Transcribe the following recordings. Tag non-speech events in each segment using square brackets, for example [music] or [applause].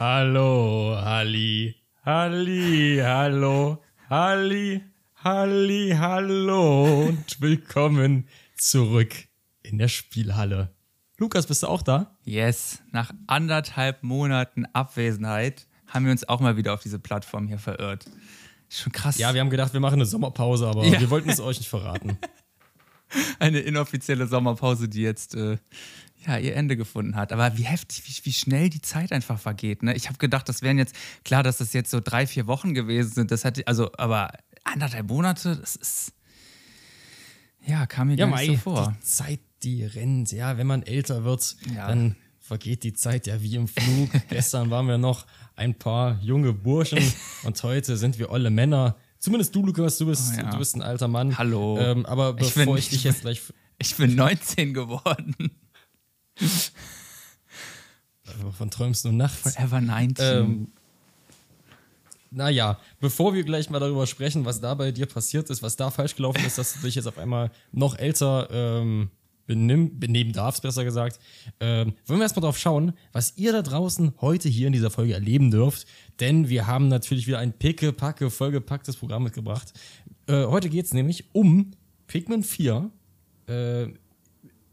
Hallo, Halli, Halli, hallo, Halli, Halli, hallo und willkommen zurück in der Spielhalle. Lukas, bist du auch da? Yes, nach anderthalb Monaten Abwesenheit haben wir uns auch mal wieder auf diese Plattform hier verirrt. Schon krass. Ja, wir haben gedacht, wir machen eine Sommerpause, aber ja. wir wollten es euch nicht verraten. [laughs] Eine inoffizielle Sommerpause, die jetzt äh, ja, ihr Ende gefunden hat. Aber wie heftig, wie, wie schnell die Zeit einfach vergeht. Ne? Ich habe gedacht, das wären jetzt, klar, dass das jetzt so drei, vier Wochen gewesen sind. Das hat, also, aber anderthalb Monate, das ist. Ja, kam mir ja, gar nicht so vor. Die Zeit, die rennt, ja, wenn man älter wird, ja. dann vergeht die Zeit ja wie im Flug. [laughs] Gestern waren wir noch ein paar junge Burschen [laughs] und heute sind wir olle Männer. Zumindest du, Lukas, du bist, oh, ja. du bist ein alter Mann. Hallo. Ähm, aber bevor ich, bin, ich dich [laughs] jetzt gleich. Ich bin 19 geworden. Wovon träumst du nachts? Forever 19. Ähm, naja, bevor wir gleich mal darüber sprechen, was da bei dir passiert ist, was da falsch gelaufen ist, dass du dich jetzt auf einmal noch älter ähm, benimm, benehmen darfst, besser gesagt, ähm, wollen wir erstmal drauf schauen, was ihr da draußen heute hier in dieser Folge erleben dürft. Denn wir haben natürlich wieder ein picke-packe, vollgepacktes Programm mitgebracht. Äh, heute geht es nämlich um Pikmin 4. Äh,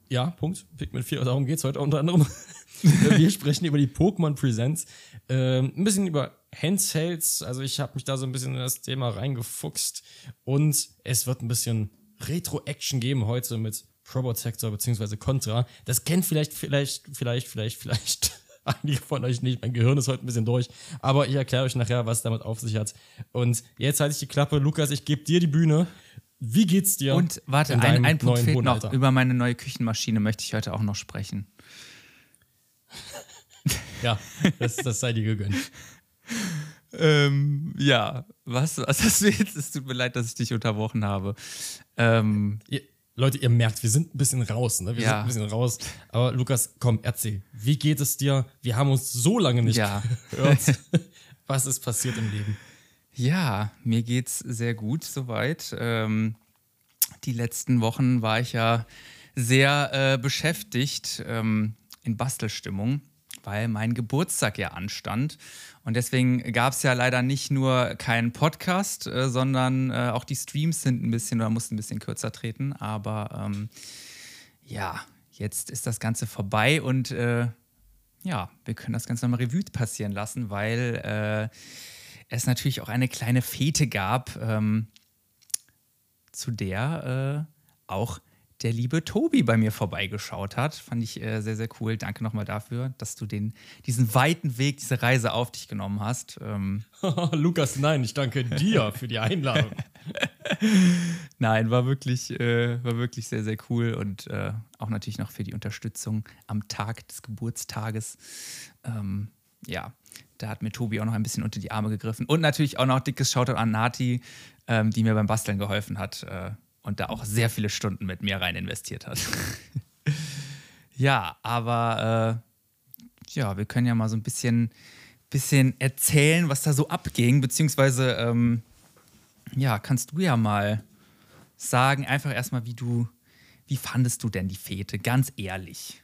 ja, Punkt. Pikmin 4, darum geht es heute unter anderem. [laughs] wir sprechen über die Pokémon Presents. Äh, ein bisschen über Handhelds. Also ich habe mich da so ein bisschen in das Thema reingefuchst. Und es wird ein bisschen Retro-Action geben heute mit Probotector bzw. Contra. Das kennt vielleicht, vielleicht, vielleicht, vielleicht, vielleicht [laughs] einige von euch nicht. Mein Gehirn ist heute ein bisschen durch. Aber ich erkläre euch nachher, was damit auf sich hat. Und jetzt halte ich die Klappe. Lukas, ich gebe dir die Bühne. Wie geht's dir? Und warte, ein, ein Punkt fehlt noch. Über meine neue Küchenmaschine möchte ich heute auch noch sprechen. ja, das, das sei dir gegönnt. ähm, ja, was, was hast du jetzt? Es tut mir leid, dass ich dich unterbrochen habe. Ähm, ihr, Leute, ihr merkt, wir sind ein bisschen raus, ne? Wir ja. sind ein bisschen raus. Aber Lukas, komm, erzähl. Wie geht es dir? Wir haben uns so lange nicht ja. gehört. [laughs] was ist passiert im Leben? Ja, mir geht's sehr gut soweit. Ähm, die letzten Wochen war ich ja sehr äh, beschäftigt ähm, in Bastelstimmung, weil mein Geburtstag ja anstand. Und deswegen gab es ja leider nicht nur keinen Podcast, äh, sondern äh, auch die Streams sind ein bisschen oder mussten ein bisschen kürzer treten. Aber ähm, ja, jetzt ist das Ganze vorbei und äh, ja, wir können das Ganze nochmal Revue passieren lassen, weil äh, es natürlich auch eine kleine Fete gab, ähm, zu der äh, auch der liebe Tobi bei mir vorbeigeschaut hat. Fand ich äh, sehr, sehr cool. Danke nochmal dafür, dass du den, diesen weiten Weg, diese Reise auf dich genommen hast. Ähm [laughs] Lukas, nein, ich danke dir für die Einladung. [laughs] nein, war wirklich, äh, war wirklich sehr, sehr cool und äh, auch natürlich noch für die Unterstützung am Tag des Geburtstages. Ähm, ja, da hat mir Tobi auch noch ein bisschen unter die Arme gegriffen. Und natürlich auch noch dickes Shoutout an Nati, ähm, die mir beim Basteln geholfen hat äh, und da auch sehr viele Stunden mit mir rein investiert hat. [laughs] ja, aber äh, ja, wir können ja mal so ein bisschen, bisschen erzählen, was da so abging, beziehungsweise ähm, ja, kannst du ja mal sagen, einfach erstmal, wie du, wie fandest du denn die Fete, ganz ehrlich?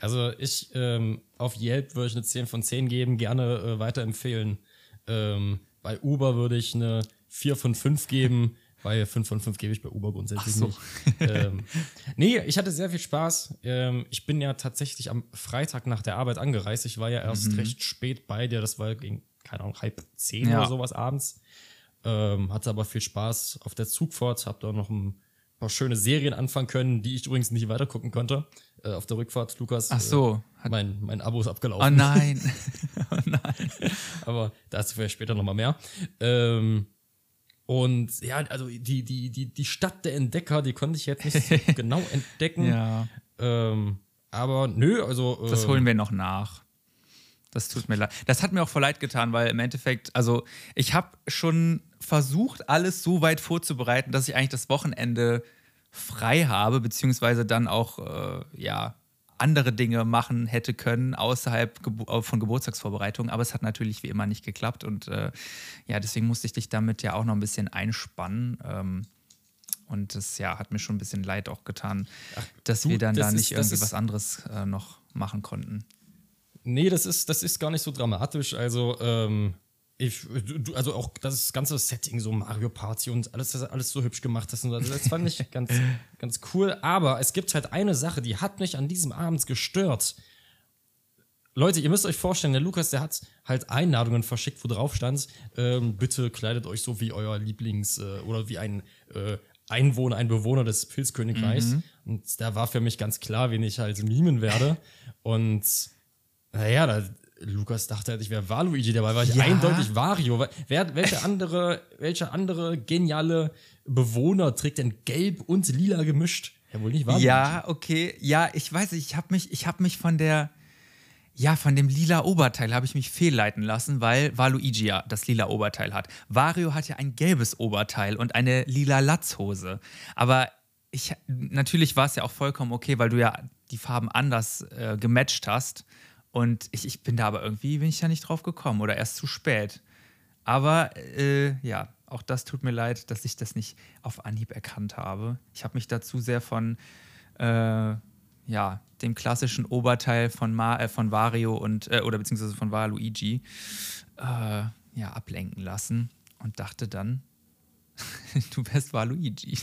Also ich ähm, auf Yelp würde ich eine 10 von 10 geben, gerne äh, weiterempfehlen. Ähm, bei Uber würde ich eine 4 von 5 geben. [laughs] Bei 5 von 5 gebe ich bei Uber grundsätzlich so. nicht. ähm, nee, ich hatte sehr viel Spaß. Ähm, ich bin ja tatsächlich am Freitag nach der Arbeit angereist. Ich war ja erst mhm. recht spät bei dir. Das war gegen, keine Ahnung, halb zehn ja. oder sowas abends. Ähm, hatte aber viel Spaß auf der Zugfahrt. Hab da noch ein paar schöne Serien anfangen können, die ich übrigens nicht weiter gucken konnte. Äh, auf der Rückfahrt, Lukas. Ach so. Äh, mein, mein Abo ist abgelaufen. Oh nein. [laughs] [laughs] oh nein. Aber dazu vielleicht später nochmal mehr. Ähm, und ja, also die, die, die, die Stadt der Entdecker, die konnte ich jetzt nicht so [laughs] genau entdecken. Ja. Ähm, aber nö, also. Das holen wir noch nach. Das tut mir leid. Das hat mir auch voll leid getan, weil im Endeffekt, also ich habe schon versucht, alles so weit vorzubereiten, dass ich eigentlich das Wochenende frei habe, beziehungsweise dann auch, äh, ja, andere Dinge machen hätte können außerhalb Ge von Geburtstagsvorbereitungen, aber es hat natürlich wie immer nicht geklappt und äh, ja, deswegen musste ich dich damit ja auch noch ein bisschen einspannen. Ähm, und das ja, hat mir schon ein bisschen leid auch getan, Ach, dass du, wir dann da nicht ist, irgendwie was anderes äh, noch machen konnten. Nee, das ist, das ist gar nicht so dramatisch. Also, ähm, ich, du, also auch das ganze Setting, so Mario Party und alles, das alles so hübsch gemacht das, das fand ich [laughs] ganz, ganz cool. Aber es gibt halt eine Sache, die hat mich an diesem Abend gestört. Leute, ihr müsst euch vorstellen, der Lukas, der hat halt Einladungen verschickt, wo drauf stand, ähm, bitte kleidet euch so wie euer Lieblings- äh, oder wie ein äh, Einwohner, ein Bewohner des Pilzkönigreichs. Mhm. Und da war für mich ganz klar, wen ich halt mimen werde. Und naja, da, Lukas dachte halt, ich wäre Waluigi, dabei war ich ja. eindeutig Wario. Wer, welche andere, welche andere geniale Bewohner trägt denn gelb und lila gemischt? Ja, wohl nicht Waluigi. Ja, okay. Ja, ich weiß, ich habe mich, ich habe mich von der, ja, von dem lila Oberteil habe ich mich fehlleiten lassen, weil Waluigi ja das lila Oberteil hat. Wario hat ja ein gelbes Oberteil und eine lila Latzhose. Aber ich, natürlich war es ja auch vollkommen okay, weil du ja die Farben anders äh, gematcht hast. Und ich, ich bin da aber irgendwie, bin ich ja nicht drauf gekommen oder erst zu spät. Aber äh, ja, auch das tut mir leid, dass ich das nicht auf Anhieb erkannt habe. Ich habe mich dazu sehr von äh, ja, dem klassischen Oberteil von, Ma äh, von Wario und äh, oder beziehungsweise von Waluigi äh, ja, ablenken lassen und dachte dann, [laughs] du wärst Waluigi.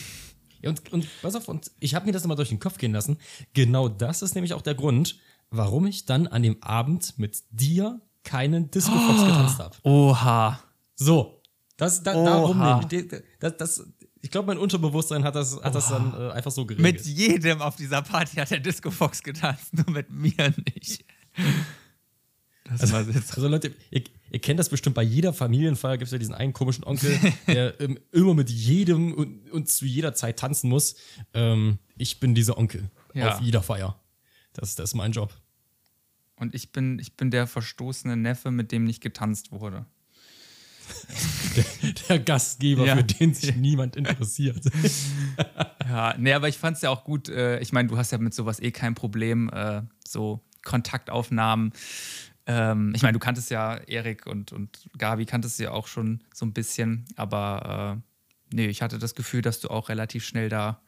Ja, und, und pass auf, und ich habe mir das immer durch den Kopf gehen lassen. Genau das ist nämlich auch der Grund, warum ich dann an dem Abend mit dir keinen Disco Fox oh, getanzt habe. Oha. So. Das, da, Oha. darum, das, das, ich glaube, mein Unterbewusstsein hat das, hat das dann äh, einfach so geregelt. Mit jedem auf dieser Party hat der Disco Fox getanzt, nur mit mir nicht. Das also, also Leute, ihr, ihr, kennt das bestimmt bei jeder Familienfeier, gibt es ja diesen einen komischen Onkel, der [laughs] ähm, immer mit jedem und, und, zu jeder Zeit tanzen muss. Ähm, ich bin dieser Onkel ja. auf jeder Feier. Das, das ist mein Job. Und ich bin, ich bin der verstoßene Neffe, mit dem nicht getanzt wurde. der, [laughs] der, Gastgeber, ja. für den sich [laughs] niemand interessiert. [laughs] ja, nee, aber ich fand es ja auch gut. Äh, ich meine, du hast ja mit sowas eh kein Problem, äh, so Kontaktaufnahmen. Ähm, ich meine, du kanntest ja Erik und, und Gabi kanntest ja auch schon so ein bisschen, aber äh, nee, ich hatte das Gefühl, dass du auch relativ schnell da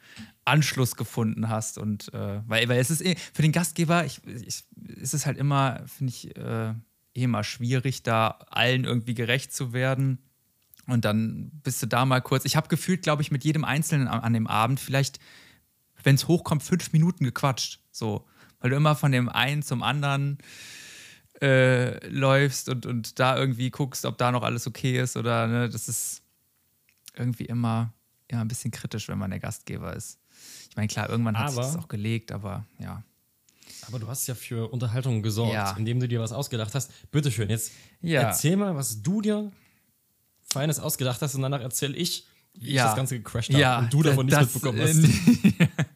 Anschluss gefunden hast. Und äh, weil, weil es ist eh, für den Gastgeber, ich, ich, ist es halt immer, finde ich, äh, eh immer schwierig, da allen irgendwie gerecht zu werden. Und dann bist du da mal kurz. Ich habe gefühlt, glaube ich, mit jedem Einzelnen an, an dem Abend vielleicht, wenn es hochkommt, fünf Minuten gequatscht. So. Weil du immer von dem einen zum anderen äh, läufst und, und da irgendwie guckst, ob da noch alles okay ist oder ne, das ist irgendwie immer ja, ein bisschen kritisch, wenn man der Gastgeber ist. Ich meine, klar, irgendwann hat aber, sich das auch gelegt, aber ja. Aber du hast ja für Unterhaltung gesorgt, ja. indem du dir was ausgedacht hast. Bitteschön, jetzt ja. erzähl mal, was du dir Feines ausgedacht hast und danach erzähl ich, wie ja. ich das Ganze gecrashed habe ja, und du davon nichts mitbekommen hast. [laughs] [laughs]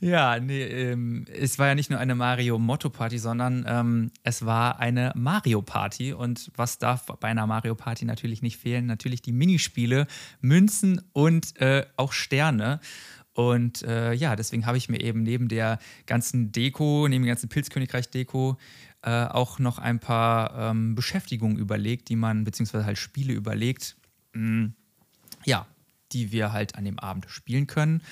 Ja, nee, ähm, es war ja nicht nur eine Mario-Motto-Party, sondern ähm, es war eine Mario-Party. Und was darf bei einer Mario-Party natürlich nicht fehlen? Natürlich die Minispiele, Münzen und äh, auch Sterne. Und äh, ja, deswegen habe ich mir eben neben der ganzen Deko, neben dem ganzen Pilzkönigreich-Deko, äh, auch noch ein paar ähm, Beschäftigungen überlegt, die man, beziehungsweise halt Spiele überlegt, mh, hm, ja, die wir halt an dem Abend spielen können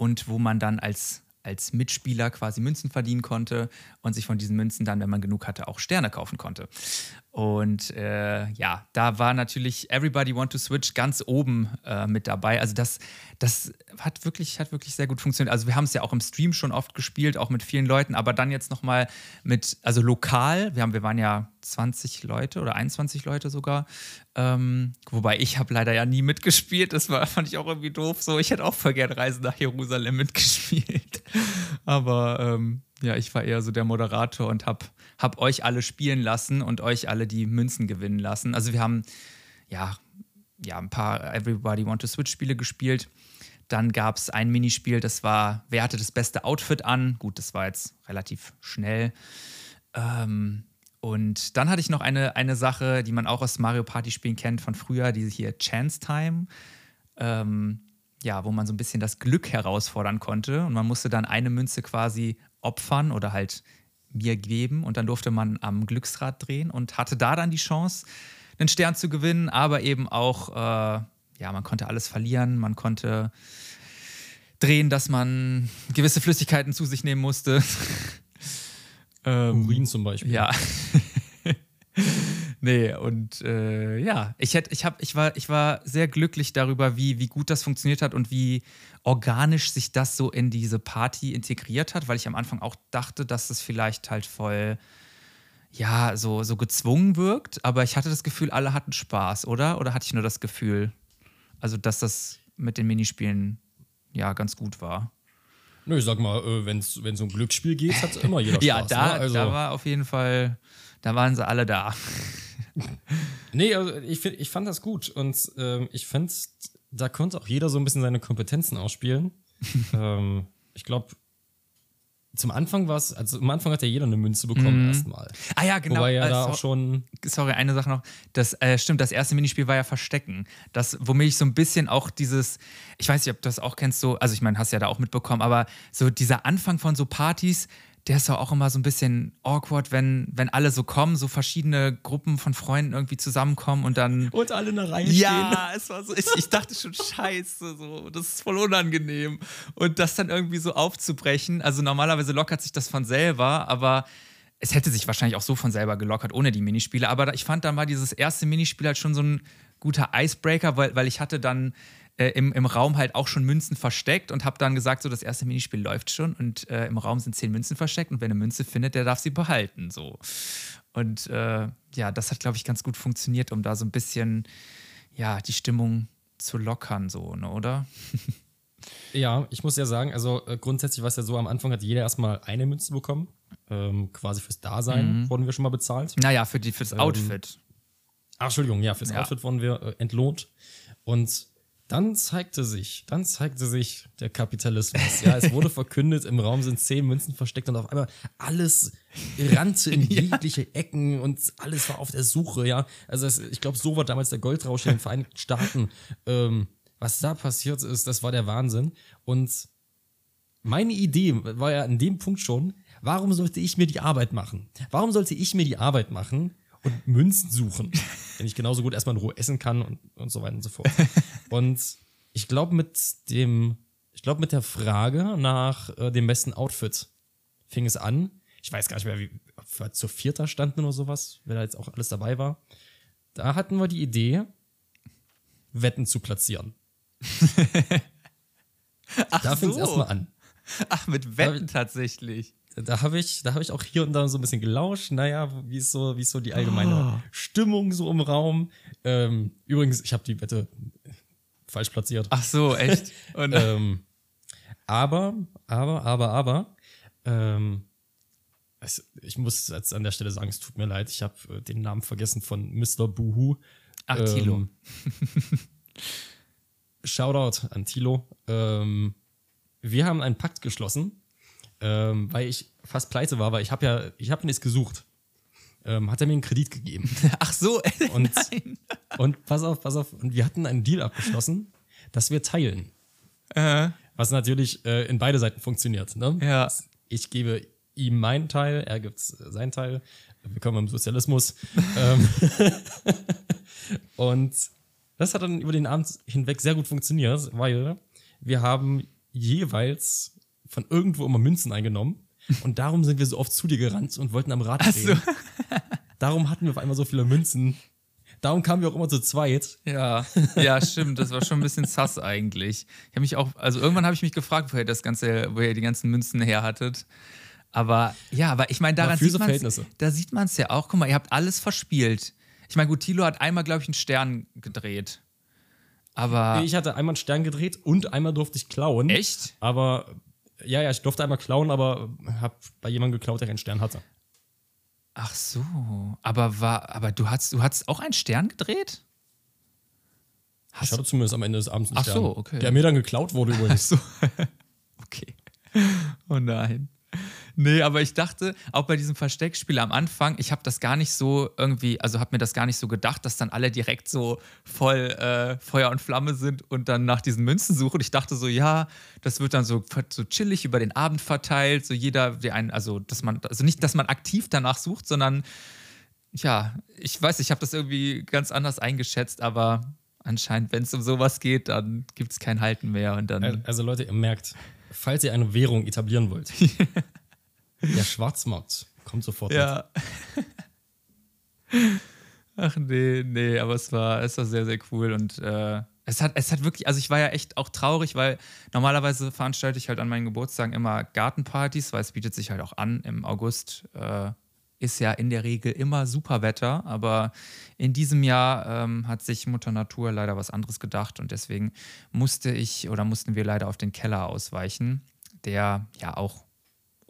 und wo man dann als als Mitspieler quasi Münzen verdienen konnte und sich von diesen Münzen dann, wenn man genug hatte, auch Sterne kaufen konnte. Und äh, ja, da war natürlich Everybody Want to Switch ganz oben äh, mit dabei. Also das, das hat wirklich, hat wirklich sehr gut funktioniert. Also wir haben es ja auch im Stream schon oft gespielt, auch mit vielen Leuten, aber dann jetzt nochmal mit, also lokal, wir, haben, wir waren ja 20 Leute oder 21 Leute sogar. Ähm, wobei ich habe leider ja nie mitgespielt. Das war, [laughs] fand ich auch irgendwie doof. So, ich hätte auch voll gerne Reisen nach Jerusalem mitgespielt. [laughs] Aber ähm, ja, ich war eher so der Moderator und habe hab euch alle spielen lassen und euch alle die Münzen gewinnen lassen. Also wir haben ja, ja ein paar Everybody Want to Switch Spiele gespielt. Dann gab es ein Minispiel, das war, wer hatte das beste Outfit an? Gut, das war jetzt relativ schnell. Ähm, und dann hatte ich noch eine, eine Sache, die man auch aus Mario Party Spielen kennt von früher, diese hier Chance Time. Ähm, ja, wo man so ein bisschen das Glück herausfordern konnte. Und man musste dann eine Münze quasi opfern oder halt mir geben und dann durfte man am Glücksrad drehen und hatte da dann die Chance, einen Stern zu gewinnen, aber eben auch, äh, ja, man konnte alles verlieren, man konnte drehen, dass man gewisse Flüssigkeiten zu sich nehmen musste. [laughs] Ähm, Urin zum Beispiel. Ja. [laughs] nee, und äh, ja, ich, hätt, ich, hab, ich, war, ich war sehr glücklich darüber, wie, wie gut das funktioniert hat und wie organisch sich das so in diese Party integriert hat, weil ich am Anfang auch dachte, dass das vielleicht halt voll, ja, so, so gezwungen wirkt. Aber ich hatte das Gefühl, alle hatten Spaß, oder? Oder hatte ich nur das Gefühl, also dass das mit den Minispielen ja ganz gut war? Nö, ich sag mal, äh, wenn es um Glücksspiel geht, hat immer jeder [laughs] Spaß. ja, da, ne? also, da war auf jeden Fall, da waren sie alle da. [laughs] Nee, also ich, find, ich fand das gut und ähm, ich fand, da konnte auch jeder so ein bisschen seine Kompetenzen ausspielen. [laughs] ähm, ich glaube, zum Anfang war es, also am Anfang hat ja jeder eine Münze bekommen erstmal. Ah ja, genau. Wobei ja Äh, da so- auch schon sorry, eine Sache noch. Das äh, stimmt, das erste Minispiel war ja Verstecken. Das, womit ich so ein bisschen auch dieses, ich weiß nicht, ob du das auch kennst, so, also ich meine, hast ja da auch mitbekommen, aber so dieser Anfang von so Partys, der ist doch auch immer so ein bisschen awkward, wenn, wenn alle so kommen, so verschiedene Gruppen von Freunden irgendwie zusammenkommen und dann. und alle in der Reihe Ja, [laughs] es war so, ich, ich dachte schon, scheiße, so, das ist voll unangenehm. Und das dann irgendwie so aufzubrechen, also normalerweise lockert sich das von selber, aber es hätte sich wahrscheinlich auch so von selber gelockert, ohne die Minispiele. Aber ich fand dann mal dieses erste Minispiel halt schon so ein guter Icebreaker, weil, weil ich hatte dann äh, im, im Raum halt auch schon Münzen versteckt und habe dann gesagt, so das erste Minispiel läuft schon und äh, im Raum sind zehn Münzen versteckt und wer eine Münze findet, der darf sie behalten. So. Und äh, ja, das hat, glaube ich, ganz gut funktioniert, um da so ein bisschen ja, die Stimmung zu lockern, so, ne, oder? [laughs] Ja, ich muss ja sagen, also äh, grundsätzlich war es ja so, am Anfang hat jeder erstmal eine Münze bekommen. Ähm, quasi fürs Dasein wurden wir schon mal bezahlt. Naja, für die, fürs Outfit. Ach, Entschuldigung, ja, fürs Ja. Outfit wurden wir äh, entlohnt. Und dann zeigte sich, dann zeigte sich der Kapitalismus. Ja, es wurde [laughs] verkündet, im Raum sind zehn Münzen versteckt und auf einmal alles rannte in [laughs] jegliche Ecken und alles war auf der Suche, ja. Also es, ich glaube, so war damals der Goldrausch in den Vereinigten Staaten. Ähm, was da passiert ist, das war der Wahnsinn. Und meine Idee war ja an dem Punkt schon, warum sollte ich mir die Arbeit machen? Warum sollte ich mir die Arbeit machen und Münzen suchen, [laughs] wenn ich genauso gut erstmal in Ruhe essen kann und, und so weiter und so fort. Und ich glaube mit dem, ich glaube mit der Frage nach äh, dem besten Outfit fing es an. Ich weiß gar nicht mehr, wie ob wir zur Vierter standen oder sowas, wer da jetzt auch alles dabei war. Da hatten wir die Idee, Wetten zu platzieren. [laughs] Ach Da fing es erstmal an. Ach, mit Wetten tatsächlich. Da habe ich, da habe ich auch hier und da so ein bisschen gelauscht. Naja, wie ist so, wie ist so die allgemeine Stimmung so im Raum? Ähm, übrigens, ich habe die Wette falsch platziert. Ach so, echt? [laughs] Und, Ähm, aber, aber, aber, aber, ähm, es, ich muss jetzt an der Stelle sagen, es tut mir leid, ich habe äh, den Namen vergessen von Mr. Boohoo. Ach, Thilo. Ähm, [laughs] Shoutout an Tilo. Ähm, wir haben einen Pakt geschlossen, ähm, weil ich fast pleite war, weil ich habe ja, ich habe nichts gesucht. Ähm, hat er mir einen Kredit gegeben. [laughs] Ach so, Und, nein. und pass auf, pass auf. Und wir hatten einen Deal abgeschlossen, dass wir teilen. Äh, Was natürlich äh, in beide Seiten funktioniert. Ne? Ja. Ich gebe ihm meinen Teil, er gibt äh, seinen Teil. Willkommen im Sozialismus. ähm, [laughs] und das hat dann über den Abend hinweg sehr gut funktioniert, weil wir haben jeweils von irgendwo immer Münzen eingenommen. Und darum sind wir so oft zu dir gerannt und wollten am Rad drehen. Darum hatten wir auf einmal so viele Münzen. Darum kamen wir auch immer zu zweit. Ja, ja, stimmt. Das war schon ein bisschen sass eigentlich. Ich habe mich auch, also irgendwann habe ich mich gefragt, woher das ganze, woher ihr die ganzen Münzen her hattet. Aber ja, aber ich meine, daran sieht so man da sieht man es ja auch. Guck mal, ihr habt alles verspielt. Ich meine, gut, Thilo hat einmal, glaube ich, einen Stern gedreht. Aber Ich hatte einmal einen Stern gedreht und einmal durfte ich klauen. echt? Aber ja, ja, ich durfte einmal klauen, aber habe bei jemandem geklaut, der keinen Stern hatte. Ach so. Aber war, aber du hast, du hast auch einen Stern gedreht? Ich hatte zumindest am Ende des Abends einen Ach Stern. so, okay. Der mir dann geklaut wurde übrigens. So. [laughs] okay. Oh nein. Nee, aber ich dachte, auch bei diesem Versteckspiel am Anfang, ich habe das gar nicht so irgendwie, also habe mir das gar nicht so gedacht, dass dann alle direkt so voll äh, Feuer und Flamme sind und dann nach diesen Münzen suchen. Ich dachte so, ja, das wird dann so, so chillig über den Abend verteilt, so jeder, der einen, also dass man, also nicht, dass man aktiv danach sucht, sondern ja, ich weiß, ich habe das irgendwie ganz anders eingeschätzt, aber anscheinend, wenn es um sowas geht, dann gibt es kein Halten mehr und dann. Also Leute, ihr merkt, falls ihr eine Währung etablieren wollt, [laughs] der Schwarzmarkt Kommt sofort. Ja. [laughs] Ach nee, nee, aber es war, es war sehr, sehr cool und äh, es hat, es hat wirklich, also ich war ja echt auch traurig, weil normalerweise veranstalte ich halt an meinen Geburtstagen immer Gartenpartys, weil es bietet sich halt auch an. Im August äh, ist ja in der Regel immer super Wetter, aber in diesem Jahr ähm, hat sich Mutter Natur leider was anderes gedacht und deswegen musste ich oder mussten wir leider auf den Keller ausweichen, der ja auch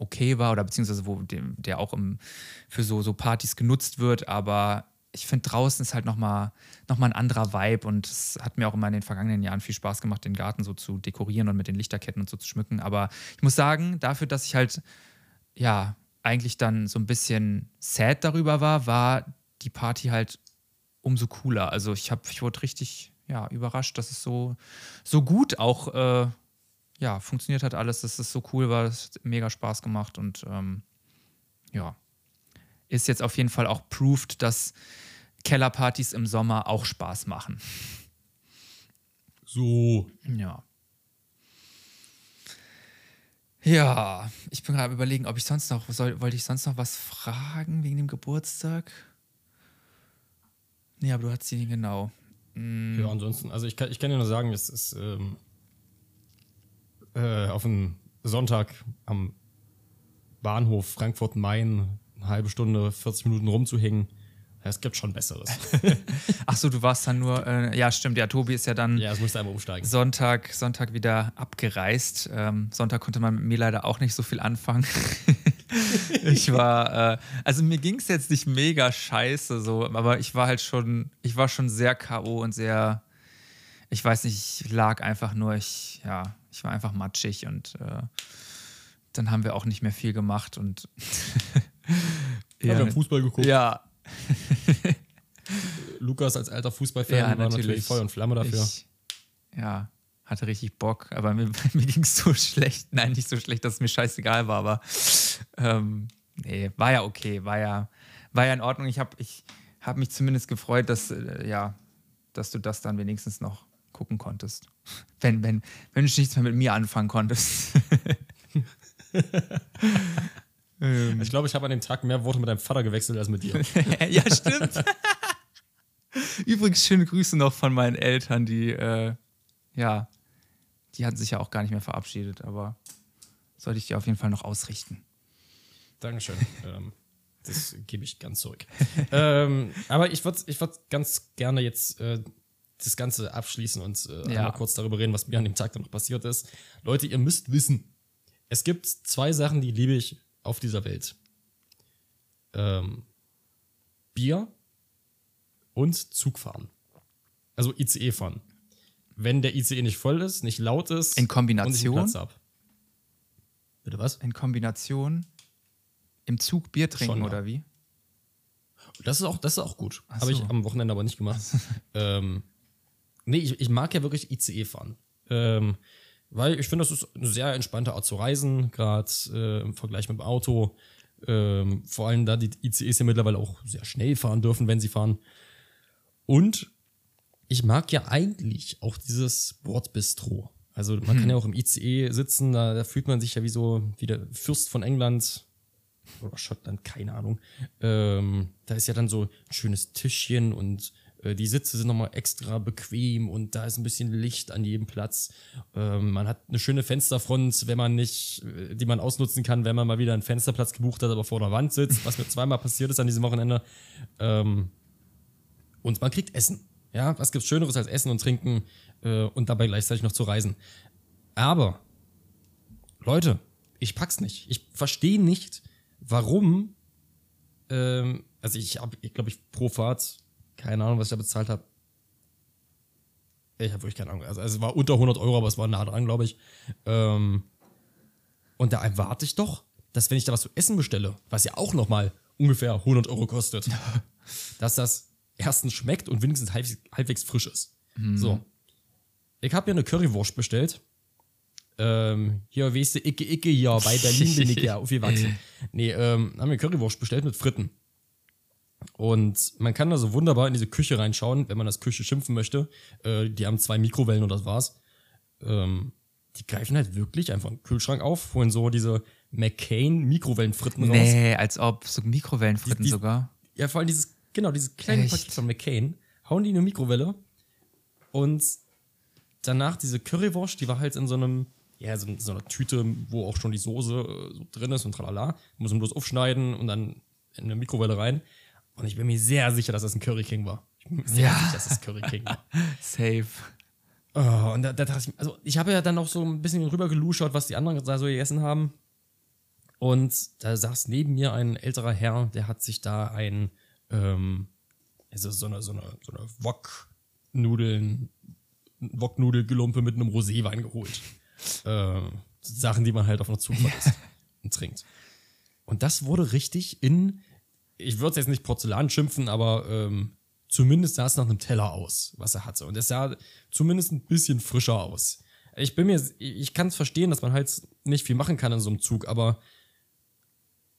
okay war oder beziehungsweise wo der auch im, für so, so Partys genutzt wird, aber ich finde, draußen ist halt nochmal noch mal ein anderer Vibe und es hat mir auch immer in den vergangenen Jahren viel Spaß gemacht, den Garten so zu dekorieren und mit den Lichterketten und so zu schmücken. Aber ich muss sagen, dafür, dass ich halt, ja, eigentlich dann so ein bisschen sad darüber war, war die Party halt umso cooler. Also ich, hab, ich wurde richtig ja, überrascht, dass es so, so gut auch äh, ja, funktioniert hat alles, dass es so cool war, es hat mega Spaß gemacht und ähm, ja, ist jetzt auf jeden Fall auch proved, dass Kellerpartys im Sommer auch Spaß machen. So. Ja. Ja, ich bin gerade überlegen, ob ich sonst noch, soll, wollte ich sonst noch was fragen wegen dem Geburtstag? Nee, aber du hast sie genau. Mm. Ja, ansonsten, also ich kann, ich kann dir nur sagen, es ist ähm, äh, auf einen Sonntag am Bahnhof Frankfurt-Main eine halbe Stunde, 40 Minuten rumzuhängen. Es gibt schon Besseres. [laughs] Ach so, du warst dann nur, äh, ja stimmt, ja, Tobi ist ja dann ja, es musste einmal umsteigen. Sonntag, Sonntag wieder abgereist. Ähm, Sonntag konnte man mit mir leider auch nicht so viel anfangen. [laughs] ich war, äh, also mir ging es jetzt nicht mega scheiße, so, aber ich war halt schon, ich war schon sehr K.O. und sehr, ich weiß nicht, ich lag einfach nur, ich, ja, ich war einfach matschig und äh, dann haben wir auch nicht mehr viel gemacht und ja, wir haben Fußball geguckt. Ja. [laughs] Lukas als alter Fußballfan ja, war natürlich, natürlich Feuer und Flamme dafür. Ich, ja, hatte richtig Bock, aber mir, [laughs] mir ging es so schlecht. Nein, nicht so schlecht, dass es mir scheißegal war, aber ähm, nee, war ja okay, war ja, war ja in Ordnung. Ich habe ich hab mich zumindest gefreut, dass, äh, ja, dass du das dann wenigstens noch gucken konntest. Wenn, wenn, wenn du nichts mehr mit mir anfangen konntest. [laughs] Ähm. Ich glaube, ich habe an dem Tag mehr Worte mit deinem Vater gewechselt als mit dir. [laughs] ja, stimmt. [laughs] Übrigens, schöne Grüße noch von meinen Eltern, die, äh, ja, die hatten sich ja auch gar nicht mehr verabschiedet, aber sollte ich dir auf jeden Fall noch ausrichten. Dankeschön. ähm, das gebe ich ganz zurück. ähm, aber ich würde ich würd ganz gerne jetzt äh, das Ganze abschließen und äh, ja. kurz darüber reden, was mir an dem Tag dann noch passiert ist. Leute, ihr müsst wissen, es gibt zwei Sachen, die liebe ich auf dieser Welt. Ähm, Bier und Zugfahren. Also ICE fahren. Wenn der ICE nicht voll ist, nicht laut ist, in Kombination. Und Platz ab. Bitte was? In Kombination im Zug Bier trinken Schon, ja. oder wie? Das ist auch, das ist auch gut. So. Habe ich am Wochenende aber nicht gemacht. [laughs] ähm, nee, ich, ich mag ja wirklich ICE fahren. Ähm, weil ich finde, das ist eine sehr entspannte Art zu reisen, gerade äh, im Vergleich mit dem Auto. Ähm, vor allem, da die ICEs ja mittlerweile auch sehr schnell fahren dürfen, wenn sie fahren. Und ich mag ja eigentlich auch dieses Bordbistro. Also man hm. kann ja auch im ICE sitzen, da, da, fühlt man sich ja wie so wie der Fürst von England oder Schottland, keine Ahnung. Ähm, da ist ja dann so ein schönes Tischchen und die Sitze sind nochmal extra bequem und da ist ein bisschen Licht an jedem Platz. Ähm, man hat eine schöne Fensterfront, wenn man nicht, äh, die man ausnutzen kann, wenn man mal wieder einen Fensterplatz gebucht hat, aber vor der Wand sitzt, was mir zweimal passiert ist an diesem Wochenende. Ähm, und man kriegt Essen. Ja, was gibt's Schöneres als Essen und Trinken äh, und dabei gleichzeitig noch zu reisen? Aber, Leute, ich pack's nicht. Ich verstehe nicht, warum. Ähm, also ich habe, ich glaube, ich pro Fahrt keine Ahnung, was ich da bezahlt habe. Ich habe wirklich keine Ahnung. Also, also, es war unter 100 Euro, aber es war nah dran, glaube ich. Ähm, und da erwarte ich doch, dass wenn ich da was zu essen bestelle, was ja auch nochmal ungefähr 100 Euro kostet, [laughs] dass das erstens schmeckt und wenigstens halb, halbwegs frisch ist. Mhm. So. Ich habe mir eine Currywurst bestellt. Ähm, hier, weißt du, Icke, Icke, hier, bei Berlin bin ich ja [laughs] aufgewachsen. Nee, ähm, haben mir Currywurst bestellt mit Fritten. Und man kann da so wunderbar in diese Küche reinschauen, wenn man das Küche schimpfen möchte. Äh, die haben zwei Mikrowellen und das war's. Ähm, die greifen halt wirklich einfach einen Kühlschrank auf, holen so diese McCain Mikrowellenfritten raus. Nee, als ob so Mikrowellenfritten Die- die- sogar. Ja, vor allem dieses, genau, dieses kleine Echt? Paket von McCain, hauen die in eine Mikrowelle und danach diese Currywurst, die war halt in so einem, ja, so, so einer Tüte, wo auch schon die Soße äh, so drin ist und tralala. Muss man bloß aufschneiden und dann in eine Mikrowelle rein. Und ich bin mir sehr sicher, dass das ein Curry King war. Ich bin mir sehr Ja. sicher, dass das Curry King war. [laughs] Safe. Oh, und da, da dachte ich, also ich habe ja dann auch so ein bisschen rüber geluschert, was die anderen da so gegessen haben. Und da saß neben mir ein älterer Herr, der hat sich da ein, ähm, also so eine, so eine, so eine Wok-Nudeln, Wok-Nudelgelumpe mit einem Roséwein geholt. [laughs] äh, Sachen, die man halt auf einer Zugfahrt isst und trinkt. Und das wurde richtig in, ich würde es jetzt nicht Porzellan schimpfen, aber ähm, zumindest sah es nach einem Teller aus, was er hatte. Und es sah zumindest ein bisschen frischer aus. Ich bin mir, ich kann es verstehen, dass man halt nicht viel machen kann in so einem Zug, aber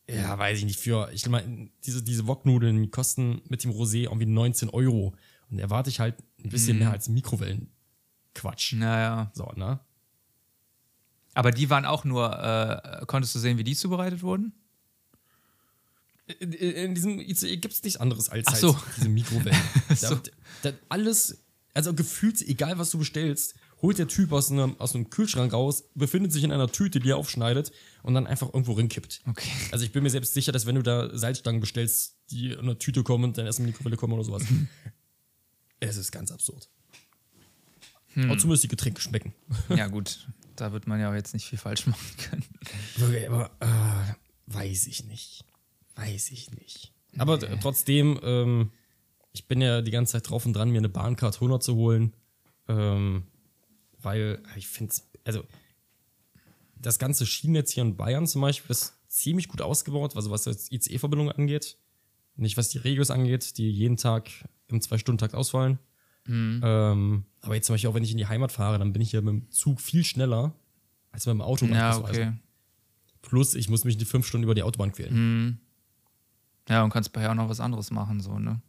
ja, weiß ich nicht, für, ich meine, diese, diese Woknudeln die kosten mit dem Rosé irgendwie 19 Euro. Und erwarte ich halt ein bisschen mehr als Mikrowellenquatsch. Naja. So, ne? Aber die waren auch nur, äh, konntest du sehen, wie die zubereitet wurden? In, in diesem ICE gibt es nichts anderes als halt so. diese Mikrowellen. [laughs] so. da, da, alles, also gefühlt, egal was du bestellst, holt der Typ aus einem, aus einem Kühlschrank raus, befindet sich in einer Tüte, die er aufschneidet und dann einfach irgendwo rinkippt. Okay. Also ich bin mir selbst sicher, dass wenn du da Salzstangen bestellst, die in einer Tüte kommen und dann erst in die Mikrowelle kommen oder sowas. es ist ganz absurd. Aber zumindest die Getränke schmecken. [laughs] Ja, gut. Da wird man ja auch jetzt nicht viel falsch machen können. Wirklich, aber äh, weiß ich nicht. Weiß ich nicht. Aber t- trotzdem, ähm, ich bin ja die ganze Zeit drauf und dran, mir eine Bahncard 100 zu holen. Ähm, weil ich finde, also das ganze Schienennetz hier in Bayern zum Beispiel ist ziemlich gut ausgebaut, also was jetzt ICE-Verbindungen angeht. Nicht was die Regios angeht, die jeden Tag im Zwei-Stunden-Takt ausfallen. Ähm, aber jetzt zum Beispiel auch, wenn ich in die Heimat fahre, dann bin ich ja mit dem Zug viel schneller als mit dem Auto. Ja, okay. Plus, ich muss mich die fünf Stunden über die Autobahn quälen. Ja, und kannst bei auch noch was anderes machen, so, ne?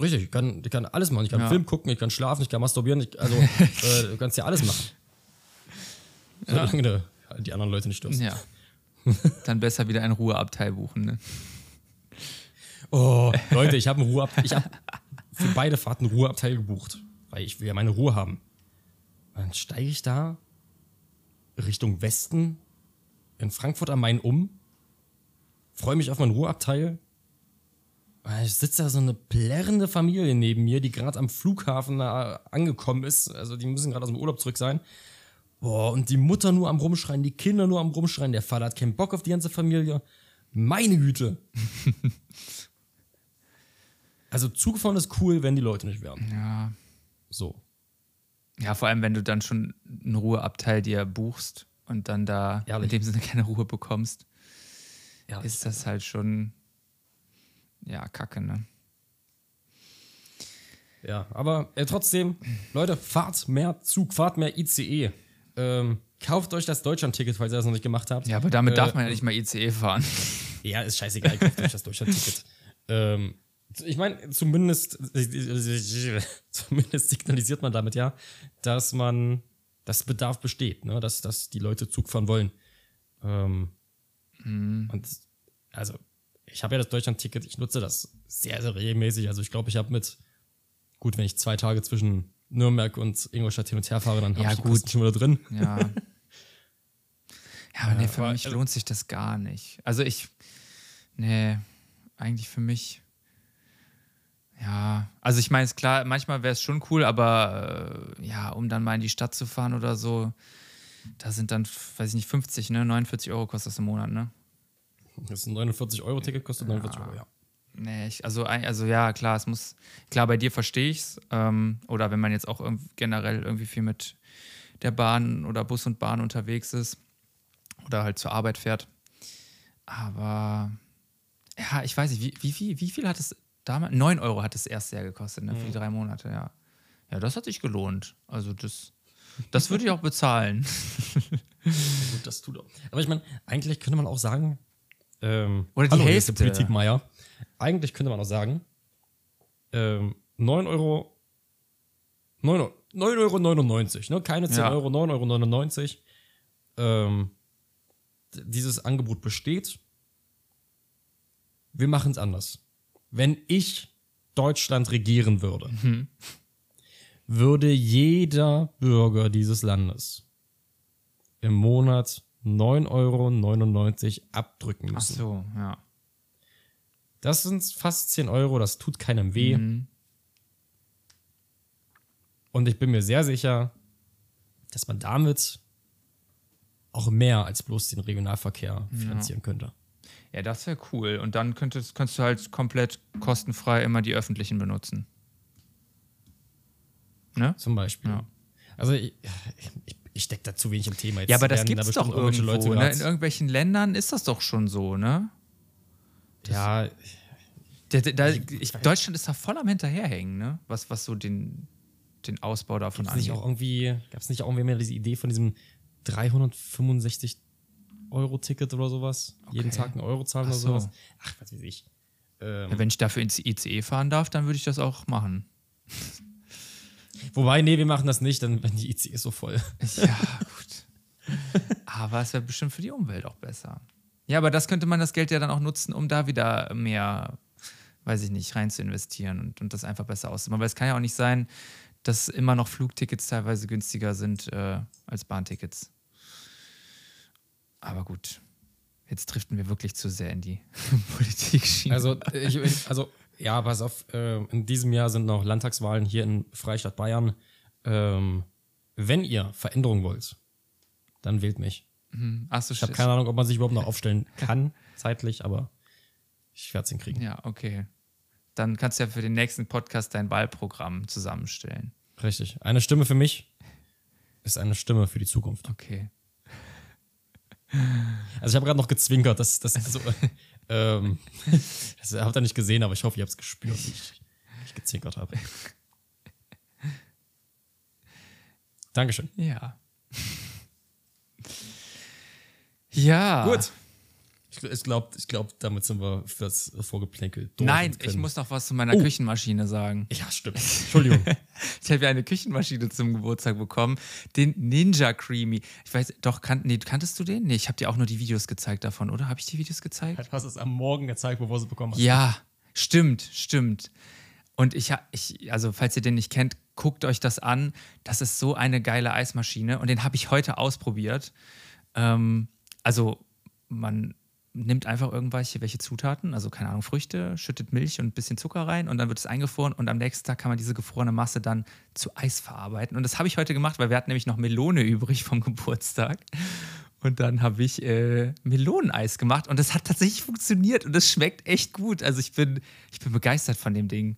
Richtig, ich kann, ich kann alles machen. Ich kann Ja. Film gucken, ich kann schlafen, ich kann masturbieren. Ich, also, [laughs] äh, du kannst ja alles machen. [laughs] Solange du die anderen Leute nicht störst. Ja. Dann besser wieder ein Ruheabteil buchen, ne? Oh, [laughs] Leute, ich habe Ruhe ich habe für beide Fahrten ein Ruheabteil gebucht, weil ich will ja meine Ruhe haben. Dann steige ich da Richtung Westen in Frankfurt am Main um, freue mich auf mein Ruheabteil. Dann sitzt da so eine plärrende Familie neben mir, die gerade am Flughafen da angekommen ist. Also die müssen gerade aus dem Urlaub zurück sein. Boah, und die Mutter nur am Rumschreien, die Kinder nur am Rumschreien, der Vater hat keinen Bock auf die ganze Familie. Meine Güte. [laughs] Also Zugfahren ist cool, wenn die Leute nicht wären. Ja. So. Ja, vor allem, wenn du dann schon einen Ruheabteil dir buchst und dann da Ehrlich. in dem Sinne keine Ruhe bekommst, Ja, ist das halt schon, ja, kacke, ne? ja aber äh, trotzdem, Leute, fahrt mehr Zug, fahrt mehr ICE. Ähm, kauft euch das Deutschland-Ticket, falls ihr das noch nicht gemacht habt. Ja, aber damit Äh, darf man ja nicht mal ICE fahren. [laughs] Ja, ist scheißegal, kauft euch das Deutschland-Ticket. Ähm, ich meine, zumindest, [laughs] zumindest signalisiert man damit ja, dass man, dass Bedarf besteht, ne? dass, dass die Leute Zug fahren wollen. Ähm, Und also, ich habe ja das Deutschland-Ticket, ich nutze das sehr, sehr regelmäßig. Also ich glaube, ich habe mit, gut, wenn ich zwei Tage zwischen Nürnberg und Ingolstadt hin und her fahre, dann habe Ja, ich gut. Schon wieder drin. Ja. [laughs] Ja, aber nee, für aber- mich also- lohnt sich das gar nicht. Also ich, nee, eigentlich für mich, ja, also ich meine, ist klar, manchmal wäre es schon cool, aber äh, ja, um dann mal in die Stadt zu fahren oder so, da sind dann, weiß ich nicht, 50, ne, 49 Euro kostet das im Monat, ne? Das ist ein 49-Euro-Ticket, kostet 49 Euro, ja. Nee, ich, also, also ja, klar, es muss, klar, bei dir verstehe ich es. Ähm, oder wenn man jetzt auch generell irgendwie viel mit der Bahn oder Bus und Bahn unterwegs ist oder halt zur Arbeit fährt. Aber ja, ich weiß nicht, wie, wie, viel, wie viel hat es damals? 9 Euro hat es erst sehr gekostet, ne, für die drei Monate, ja. Ja, das hat sich gelohnt. Also das, das würde ich auch bezahlen. Gut, das tut auch. Aber ich meine, eigentlich könnte man auch sagen, ähm, Oder die hallo, Hälfte. Politikmeier. Eigentlich könnte man auch sagen, ähm, 9 Euro, 9, Euro- 9 Euro 99, ne? Keine 10 Ja. Euro, 9 Euro 99. Ähm, dieses Angebot besteht. Wir machen es anders. Wenn ich Deutschland regieren würde, würde jeder Bürger dieses Landes im Monat 9,99 Euro abdrücken Ach müssen. so, ja. Das sind fast 10 Euro, das tut keinem weh. Mhm. Und ich bin mir sehr sicher, dass man damit auch mehr als bloß den Regionalverkehr finanzieren könnte. Ja, das wäre cool. Und dann könntest, könntest du halt komplett kostenfrei immer die öffentlichen benutzen. Ne? Zum Beispiel. Ja. Also ich, ich, ich stecke da zu wenig im Thema. Jetzt Ja, aber das gibt da es doch bestimmt irgendwelche irgendwo. Leute ne? In irgendwelchen Ländern ist das doch schon so, ne? ja, Da, da, ich, Deutschland ist da voll am Hinterherhängen, ne? Was, was so den, den Ausbau davon gab es nicht angeht. auch irgendwie, gab es nicht auch irgendwie mehr diese Idee von diesem 365 Euro Ticket oder sowas? Jeden Okay. Tag einen Euro zahlen Ach oder so. sowas? Ach, was weiß ich. Ähm, Ja, wenn ich dafür ins ICE fahren darf, dann würde ich das auch machen. Wobei, nee, wir machen das nicht, dann wenn die IC ist so voll. Ja, gut. Aber es wäre bestimmt für die Umwelt auch besser. Ja, aber das könnte man das Geld ja dann auch nutzen, um da wieder mehr, weiß ich nicht, rein zu investieren und, und das einfach besser auszumachen. Weil es kann ja auch nicht sein, dass immer noch Flugtickets teilweise günstiger sind äh, als Bahntickets. Aber gut, jetzt driften wir wirklich zu sehr in die [laughs] Politik-Schiene. Also, ich, ich- also ja, pass auf, äh, in diesem Jahr sind noch Landtagswahlen hier in Freistaat Bayern. Ähm, wenn ihr Veränderung wollt, dann wählt mich. Achso, Ich habe keine Ahnung, ob man sich überhaupt noch [laughs] aufstellen kann, zeitlich, aber ich werde es hinkriegen. Ja, okay. Dann kannst du ja für den nächsten Podcast dein Wahlprogramm zusammenstellen. Richtig. Eine Stimme für mich ist eine Stimme für die Zukunft. Okay. Also ich habe gerade noch gezwinkert, das, das, also, [laughs] ähm, [laughs] das habt ihr nicht gesehen, aber ich hoffe, ihr habt es gespürt, wie ich, ich gezwinkert habe. Dankeschön. Ja. ja. Gut. Ich, ich glaube, ich glaub, damit sind wir fürs Vorgeplänkel durch. Nein, ich muss noch was zu meiner Oh. Küchenmaschine sagen. Ja, stimmt. [laughs] Entschuldigung. Ich habe ja eine Küchenmaschine zum Geburtstag bekommen. Den Ninja Creamy. Ich weiß, doch, kan nee, kanntest du den? Nee, ich habe dir auch nur die Videos gezeigt davon, oder? Habe ich die Videos gezeigt? Du hast es am Morgen gezeigt, bevor du es bekommen hast. Ja, stimmt, stimmt. Und ich, ich, also falls ihr den nicht kennt, guckt euch das an. Das ist so eine geile Eismaschine und den habe ich heute ausprobiert. Ähm, also man nimmt einfach irgendwelche welche Zutaten, also keine Ahnung, Früchte, schüttet Milch und ein bisschen Zucker rein und dann wird es eingefroren und am nächsten Tag kann man diese gefrorene Masse dann zu Eis verarbeiten. Und das habe ich heute gemacht, weil wir hatten nämlich noch Melone übrig vom [laughs] Geburtstag. Und dann habe ich äh, Meloneneis gemacht und das hat tatsächlich funktioniert und das schmeckt echt gut. Also ich bin, ich bin begeistert von dem Ding.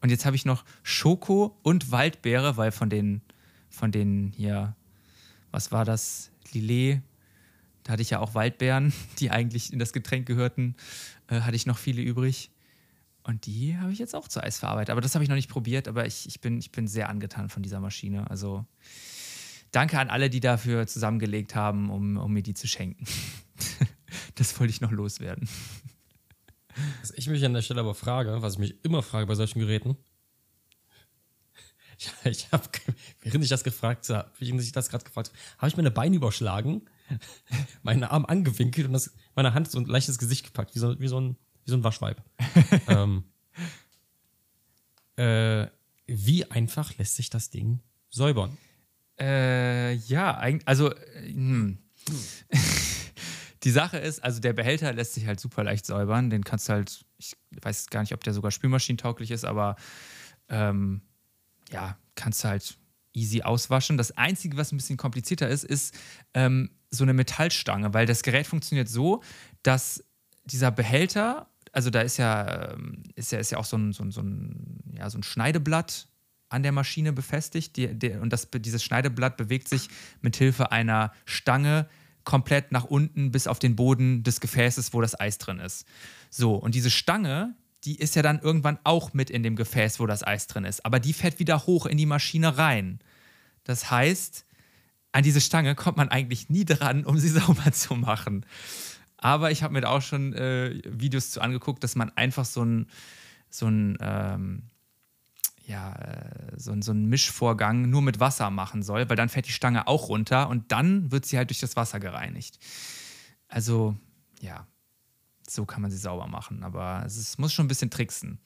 Und jetzt habe ich noch Schoko und Waldbeere, weil von den, von den hier, was war das? Lillet, da hatte ich ja auch Waldbeeren, [laughs] die eigentlich in das Getränk gehörten, äh, hatte ich noch viele übrig. Und die habe ich jetzt auch zu Eis verarbeitet. Aber das habe ich noch nicht probiert, aber ich, ich, bin, ich bin sehr angetan von dieser Maschine. Also danke an alle, die dafür zusammengelegt haben, um, um mir die zu schenken. [laughs] das wollte ich noch loswerden. Was ich mich an der Stelle aber frage, was ich mich immer frage bei solchen Geräten, [laughs] ich, ich habe, während ich das gefragt habe, während ich das gerade gefragt habe, habe ich meine Beine überschlagen, [laughs] meinen Arm angewinkelt und das, meine Hand so ein leichtes Gesicht gepackt, wie so, wie so, ein, wie so ein Waschweib. [laughs] ähm, äh, wie einfach lässt sich das Ding säubern? Äh, ja, also, äh, hm. [laughs] die Sache ist, also der Behälter lässt sich halt super leicht säubern. Den kannst du halt, ich weiß gar nicht, ob der sogar spülmaschinentauglich ist, aber ähm, ja, kannst du halt easy auswaschen. Das Einzige, was ein bisschen komplizierter ist, ist ähm, so eine Metallstange, weil das Gerät funktioniert so, dass dieser Behälter, also da ist ja, ähm, ist ja, ist ja auch so ein, so ein, so ein, ja, so ein Schneideblatt an der Maschine befestigt die, der, und das, dieses Schneideblatt bewegt sich mit Hilfe einer Stange komplett nach unten bis auf den Boden des Gefäßes, wo das Eis drin ist. So, und diese Stange, die ist ja dann irgendwann auch mit in dem Gefäß, wo das Eis drin ist. Aber die fährt wieder hoch in die Maschine rein. Das heißt, an diese Stange kommt man eigentlich nie dran, um sie [laughs] sauber zu machen. Aber ich habe mir da auch schon äh, Videos zu angeguckt, dass man einfach so ein, so ein, ähm, ja, äh, so, ein- so ein Mischvorgang nur mit Wasser machen soll, weil dann fährt die Stange auch runter und dann wird sie halt durch das Wasser gereinigt. Also, ja, so kann man sie sauber machen, aber es ist, muss schon ein bisschen tricksen.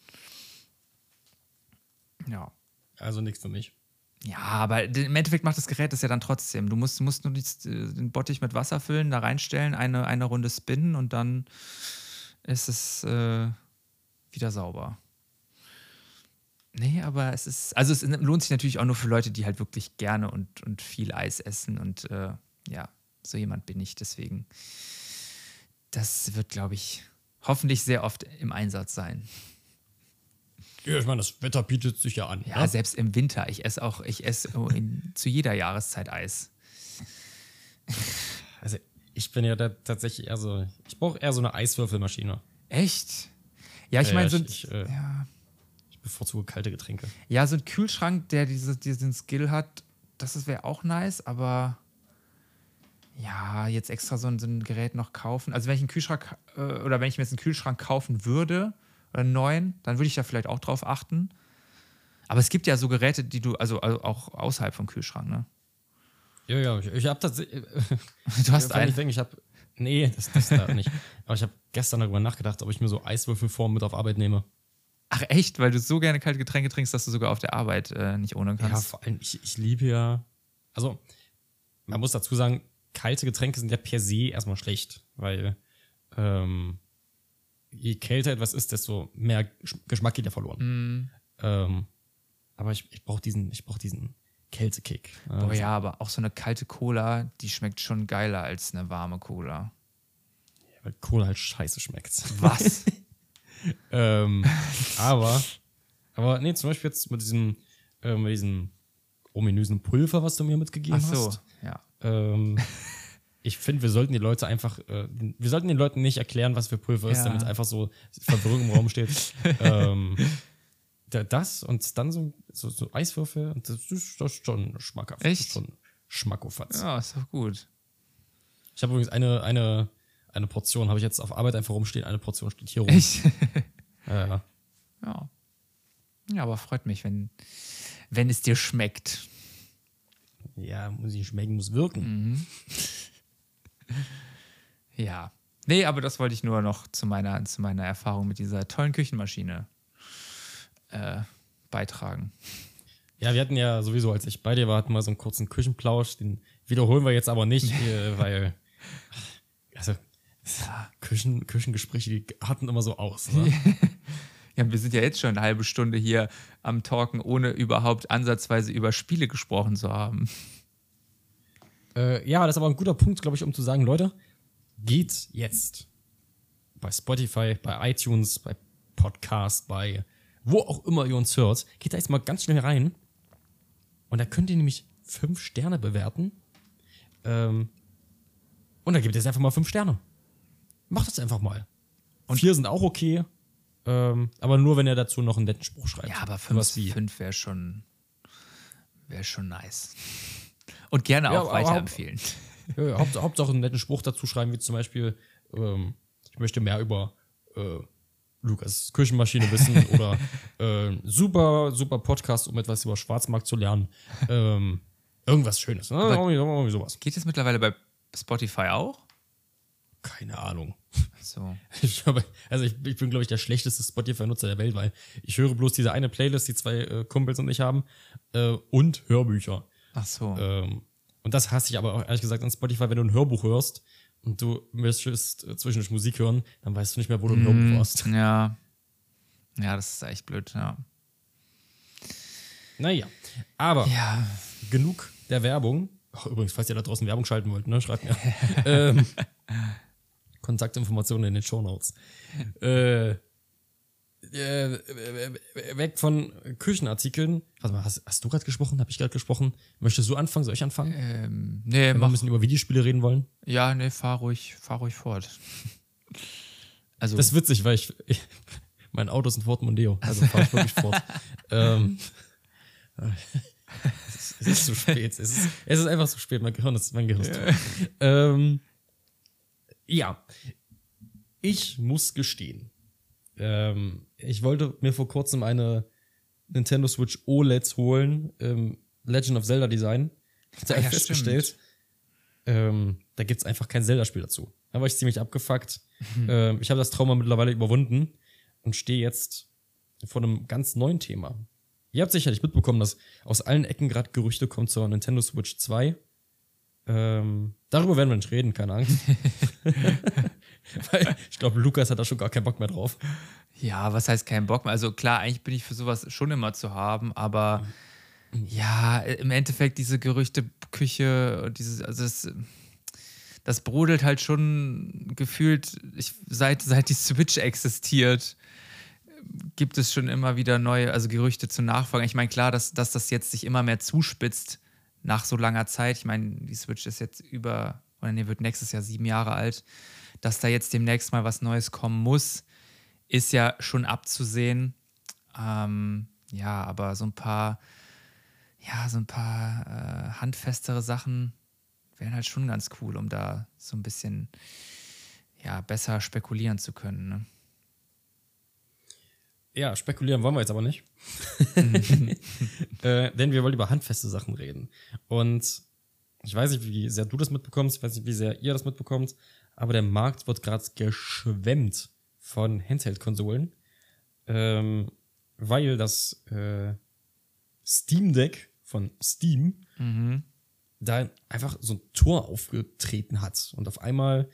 Ja. Also nichts für mich. Ja, aber im Endeffekt macht das Gerät das ja dann trotzdem. Du musst, musst nur den Bottich mit Wasser füllen, da reinstellen, eine, eine Runde spinnen und dann ist es äh, wieder sauber. Nee, aber es ist, also es lohnt sich natürlich auch nur für Leute, die halt wirklich gerne und, und viel Eis essen und äh, ja, so jemand bin ich. Deswegen, das wird, glaube ich, hoffentlich sehr oft im Einsatz sein. Ja, ich meine, das Wetter bietet sich ja an. Ja, ne? selbst im Winter. Ich esse auch, ich esse in, [laughs] zu jeder Jahreszeit Eis. Also ich bin ja da tatsächlich eher so, ich brauche eher so eine Eiswürfelmaschine. Echt? Ja, ich meine, so ein, ich, äh, ja. ich bevorzuge kalte Getränke. Ja, so ein Kühlschrank, der diese, diesen Skill hat, das wäre auch nice, aber ja, jetzt extra so ein, so ein, Gerät noch kaufen. Also wenn ich einen Kühlschrank äh, oder wenn ich mir jetzt einen Kühlschrank kaufen würde oder einen neuen, dann würde ich da vielleicht auch drauf achten. Aber es gibt ja so Geräte, die du, also, also auch außerhalb vom Kühlschrank, ne? Ja, ja, ich, ich habe tatsächlich. [laughs] du hast einen. Ich, denke, ich habe. Nee, das, das da nicht. Aber ich habe gestern darüber nachgedacht, ob ich mir so Eiswürfelform mit auf Arbeit nehme. Ach echt? Weil du so gerne kalte Getränke trinkst, dass du sogar auf der Arbeit äh, nicht ohne kannst. Ja, vor allem, ich, ich liebe ja. Also, man muss dazu sagen, kalte Getränke sind ja per se erstmal schlecht, weil ähm, je kälter etwas ist, desto mehr Geschmack geht ja verloren. Mm. Ähm, aber ich, ich brauche diesen, ich brauch diesen Kältekick. Boah, also, ja, aber auch so eine kalte Cola, die schmeckt schon geiler als eine warme Cola. Ja, weil Cola halt scheiße schmeckt. Was? [laughs] ähm, aber, aber nee, zum Beispiel jetzt mit diesem, äh, mit diesem ominösen Pulver, was du mir mitgegeben Ach so, hast. ja. Ähm, [laughs] ich finde, wir sollten die Leute einfach, äh, wir sollten den Leuten nicht erklären, was für Pulver ja. ist, damit einfach so Verwirrung im Raum steht. [laughs] ähm, das und dann so, so, so, Eiswürfel und das ist, das ist schon schmackhaft. Echt? schon Schmackofatz. Ja, ist doch gut. Ich habe übrigens eine, eine, eine Portion, habe ich jetzt auf Arbeit einfach rumstehen, eine Portion steht hier rum. Echt? [laughs] ja, ja. Ja. Ja, aber freut mich, wenn, wenn es dir schmeckt. Ja, muss ich schmecken, muss wirken. Mhm. [laughs] ja. Nee, aber das wollte ich nur noch zu meiner, zu meiner Erfahrung mit dieser tollen Küchenmaschine äh, beitragen. Ja, wir hatten ja sowieso, als ich bei dir war, hatten wir so einen kurzen Küchenplausch. Den wiederholen wir jetzt aber nicht, äh, [laughs] weil also. Küchen, Küchengespräche, die hatten immer so aus. Ne? [laughs] ja, wir sind ja jetzt schon eine halbe Stunde hier am Talken, ohne überhaupt ansatzweise über Spiele gesprochen zu haben. Äh, ja, das ist aber ein guter Punkt, glaube ich, um zu sagen, Leute, geht jetzt bei Spotify, bei iTunes, bei Podcast, bei wo auch immer ihr uns hört, geht da jetzt mal ganz schnell rein. Und da könnt ihr nämlich fünf Sterne bewerten. Ähm, und da gebt ihr jetzt einfach mal fünf Sterne. Macht das einfach mal. Und vier sind auch okay. Ähm, aber nur, wenn ihr dazu noch einen netten Spruch schreibt. Ja, aber fünf, fünf wäre schon, wär schon nice. Und gerne auch ja, weiterempfehlen. Ja, ja, Hauptsache einen netten Spruch dazu schreiben, wie zum Beispiel, ähm, ich möchte mehr über äh, Lukas Küchenmaschine wissen [laughs] oder äh, super, super Podcast, um etwas über Schwarzmarkt zu lernen. Ähm, irgendwas Schönes. Ne? Irgendwie, irgendwie sowas. Geht das mittlerweile bei Spotify auch? Keine Ahnung. So. [laughs] Ich habe, also ich, ich bin, glaube ich, der schlechteste Spotify-Nutzer der Welt, weil ich höre bloß diese eine Playlist, die zwei äh, Kumpels und ich haben, äh, und Hörbücher. Ach so. Ähm, und das hasse ich aber auch ehrlich gesagt an Spotify, wenn du ein Hörbuch hörst und du möchtest äh, zwischendurch Musik hören, dann weißt du nicht mehr, wo du mm, Hörbuch warst. [laughs] Ja. Ja, das ist echt blöd, ja. Naja. Aber ja. genug der Werbung. Ach, übrigens, falls ihr da draußen Werbung schalten wollt, ne, schreibt mir. [laughs] ähm, Kontaktinformationen in den Show Notes. Äh, äh, weg von Küchenartikeln. Warte mal, hast, hast du gerade gesprochen? Habe ich gerade gesprochen? Möchtest du anfangen? Soll ich anfangen? Ähm, nee, Wenn wir ein bisschen über Videospiele reden wollen? Ja, nee, fahr ruhig, fahr ruhig fort. [laughs] Also, das ist witzig, weil ich, ich mein Auto ist ein Ford Mondeo, also fahre ich wirklich fort. [laughs] ähm, es, [laughs] ist, es ist zu spät. Es ist, es ist einfach zu spät. Mein Gehirn ist, mein Gehirn ist tot. Ähm, ja, ich muss gestehen, ähm, ich wollte mir vor kurzem eine Nintendo Switch OLED holen, ähm, Legend of Zelda Design. Da ja, festgestellt. Ähm, da gibt es einfach kein Zelda-Spiel dazu. Da war ich ziemlich abgefuckt. [laughs] Ähm, ich habe das Trauma mittlerweile überwunden und stehe jetzt vor einem ganz neuen Thema. Ihr habt sicherlich mitbekommen, dass aus allen Ecken gerade Gerüchte kommen zur Nintendo Switch 2. Ähm, darüber werden wir nicht reden, keine Angst. [laughs] [laughs] Weil ich glaube, Lukas hat da schon gar keinen Bock mehr drauf. Ja, was heißt keinen Bock mehr? Also klar, eigentlich bin ich für sowas schon immer zu haben, aber ja, im Endeffekt diese Gerüchteküche und dieses, also das, das brodelt halt schon gefühlt, ich, seit, seit die Switch existiert, gibt es schon immer wieder neue, also Gerüchte zu Nachfolgen. Ich meine, klar, dass, dass das jetzt sich immer mehr zuspitzt nach so langer Zeit. Ich meine, die Switch ist jetzt über, oder nee, wird nächstes Jahr sieben Jahre alt. Dass da jetzt demnächst mal was Neues kommen muss, ist ja schon abzusehen. Ähm, ja, aber so ein paar, ja, so ein paar äh, handfestere Sachen wären halt schon ganz cool, um da so ein bisschen, ja, besser spekulieren zu können. Ne? Ja, spekulieren wollen wir jetzt aber nicht. [laughs] äh, denn wir wollen über handfeste Sachen reden. Und ich weiß nicht, wie sehr du das mitbekommst, ich weiß nicht, wie sehr ihr das mitbekommt, aber der Markt wird gerade geschwemmt von Handheld-Konsolen, ähm, weil das äh, Steam Deck von Steam Mhm. da einfach so ein Tor aufgetreten hat. Und auf einmal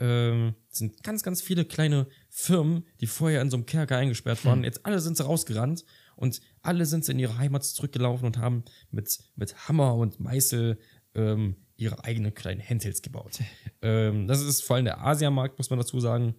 ähm, sind ganz, ganz viele kleine Firmen, die vorher in so einem Kerker eingesperrt waren, jetzt alle sind sie rausgerannt und alle sind sie in ihre Heimat zurückgelaufen und haben mit, mit Hammer und Meißel ähm, ihre eigenen kleinen Handhelds gebaut. [laughs] ähm, das ist vor allem der Asiamarkt, muss man dazu sagen.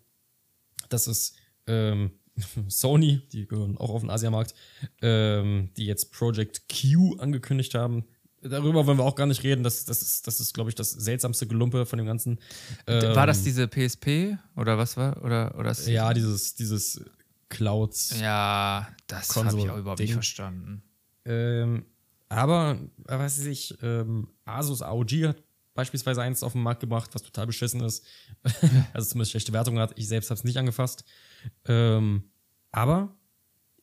Das ist ähm, [laughs] Sony, die gehören auch auf den Asiamarkt, ähm, die jetzt Project Q angekündigt haben. Darüber wollen wir auch gar nicht reden. Das, das ist, das ist glaube ich, das seltsamste Gelumpe von dem Ganzen. War das Ähm, diese PSP oder was war? Oder, oder das- Ja, dieses, dieses Clouds. Ja, das habe ich auch überhaupt Ding. nicht verstanden. Ähm, aber, weiß ich nicht, ähm, Asus AOG hat beispielsweise eins auf den Markt gebracht, was total beschissen ist. [laughs] also zumindest schlechte Wertungen hat. Ich selbst habe es nicht angefasst. Ähm, aber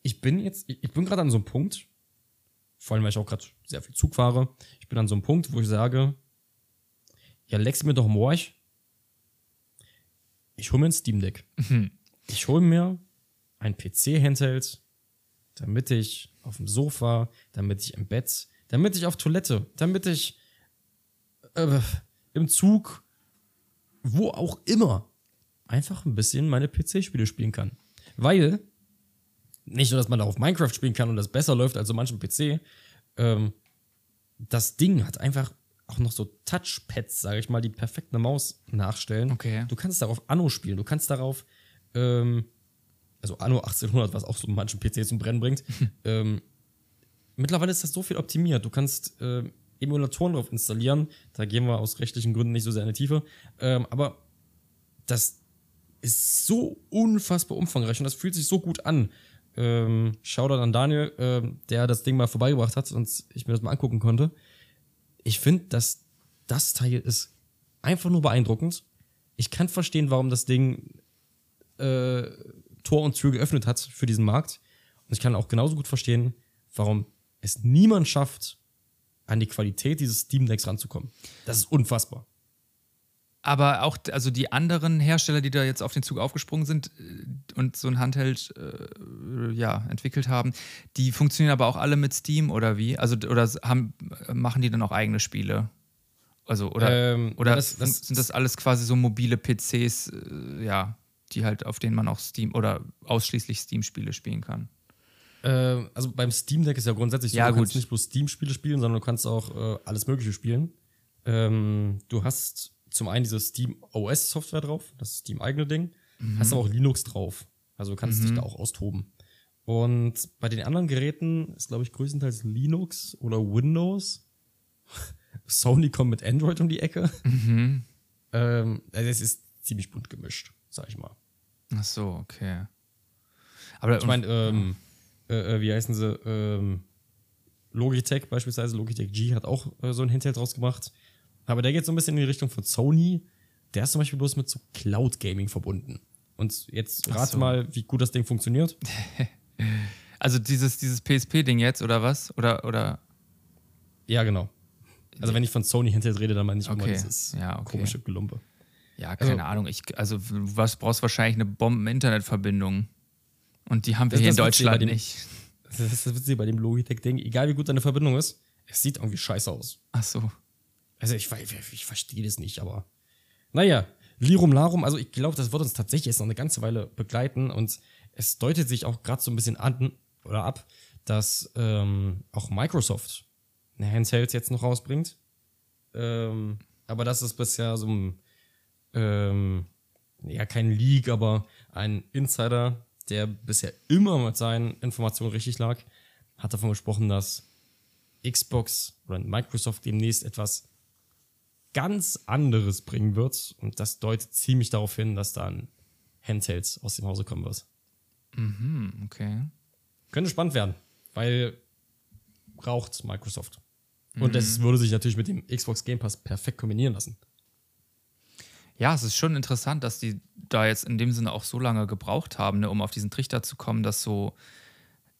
ich bin jetzt, ich, ich bin gerade an so einem Punkt, vor allem weil ich auch gerade sehr viel Zug fahre, ich bin an so einem Punkt, wo ich sage, ja, leck's mir doch morch. Ich hole mir ein Steam Deck. Ich hole mir ein PC-Handheld, damit ich auf dem Sofa, damit ich im Bett, damit ich auf Toilette, damit ich äh, im Zug, wo auch immer, einfach ein bisschen meine PC-Spiele spielen kann. Weil, nicht nur, dass man darauf Minecraft spielen kann und das besser läuft als so manchem PC, ähm, das Ding hat einfach auch noch so Touchpads, sage ich mal, die perfekt eine Maus nachstellen. Okay. Du kannst darauf Anno spielen, du kannst darauf, ähm, also Anno 1800, was auch so manchen PC zum Brennen bringt. [laughs] ähm, mittlerweile ist das so viel optimiert. Du kannst äh, Emulatoren drauf installieren. Da gehen wir aus rechtlichen Gründen nicht so sehr in die Tiefe. Ähm, aber das ist so unfassbar umfangreich und das fühlt sich so gut an. Ähm, Shoutout an Daniel, ähm, der das Ding mal vorbeigebracht hat und ich mir das mal angucken konnte. Ich finde, dass das Teil ist einfach nur beeindruckend. Ich kann verstehen, warum das Ding äh, Tor und Tür geöffnet hat für diesen Markt. Und ich kann auch genauso gut verstehen, warum es niemand schafft, an die Qualität dieses Steam Decks ranzukommen. Das ist unfassbar. Aber auch, also die anderen Hersteller, die da jetzt auf den Zug aufgesprungen sind äh, und so ein Handheld äh, ja, entwickelt haben, die funktionieren aber auch alle mit Steam oder wie? Also oder haben, machen die dann auch eigene Spiele? Also oder, Ähm, oder das- das- sind das alles quasi so mobile PCs, äh, ja, die halt auf denen man auch Steam oder ausschließlich Steam-Spiele spielen kann? Äh, also beim Steam Deck ist ja grundsätzlich so, Ja, du kannst gut. nicht bloß Steam-Spiele spielen, sondern du kannst auch äh, alles Mögliche spielen. Ähm, du hast zum einen diese Steam OS-Software drauf, das Steam eigene Ding, hast aber auch Linux drauf. Also du kannst dich da auch austoben. Und bei den anderen Geräten ist, glaube ich, größtenteils Linux oder Windows. [laughs] Sony kommt mit Android um die Ecke. Ähm, also es ist ziemlich bunt gemischt, sag ich mal. Ach so, okay. Aber Ich meine, ähm, äh, äh, wie heißen sie? Ähm, Logitech beispielsweise, Logitech G hat auch äh, so ein Handheld rausgebracht. Aber der geht so ein bisschen in die Richtung von Sony. Der ist zum Beispiel bloß mit so Cloud Gaming verbunden. Und jetzt rate so. mal, wie gut das Ding funktioniert. [laughs] also dieses, dieses PSP-Ding jetzt oder was? Oder, oder Ja, genau. Also wenn ich von Sony Handheld rede, dann meine ich immer Okay. dieses Ja, okay. komische Gelumpe. Ja, keine Ahnung. Ich, also was brauchst wahrscheinlich eine Bomben-Internetverbindung. Und die haben wir hier in Deutschland dem- nicht. [laughs] Das ist das Witzige bei dem Logitech-Ding. Egal wie gut deine Verbindung ist, es sieht irgendwie scheiße aus. Ach so. Also ich, ich, ich verstehe das nicht, aber naja, Lirum Larum, also ich glaube, das wird uns tatsächlich jetzt noch eine ganze Weile begleiten und es deutet sich auch gerade so ein bisschen an oder ab, dass ähm, auch Microsoft eine Handheld jetzt noch rausbringt. Ähm, aber das ist bisher so ein, ähm, ja, kein Leak, aber ein Insider, der bisher immer mit seinen Informationen richtig lag, hat davon gesprochen, dass Xbox oder Microsoft demnächst etwas ganz anderes bringen wird. Und das deutet ziemlich darauf hin, dass dann Handhelds aus dem Hause kommen wird. Hm, okay. Könnte spannend werden, weil braucht Microsoft. Und das würde sich natürlich mit dem Xbox Game Pass perfekt kombinieren lassen. Ja, es ist schon interessant, dass die da jetzt in dem Sinne auch so lange gebraucht haben, ne, um auf diesen Trichter zu kommen, dass so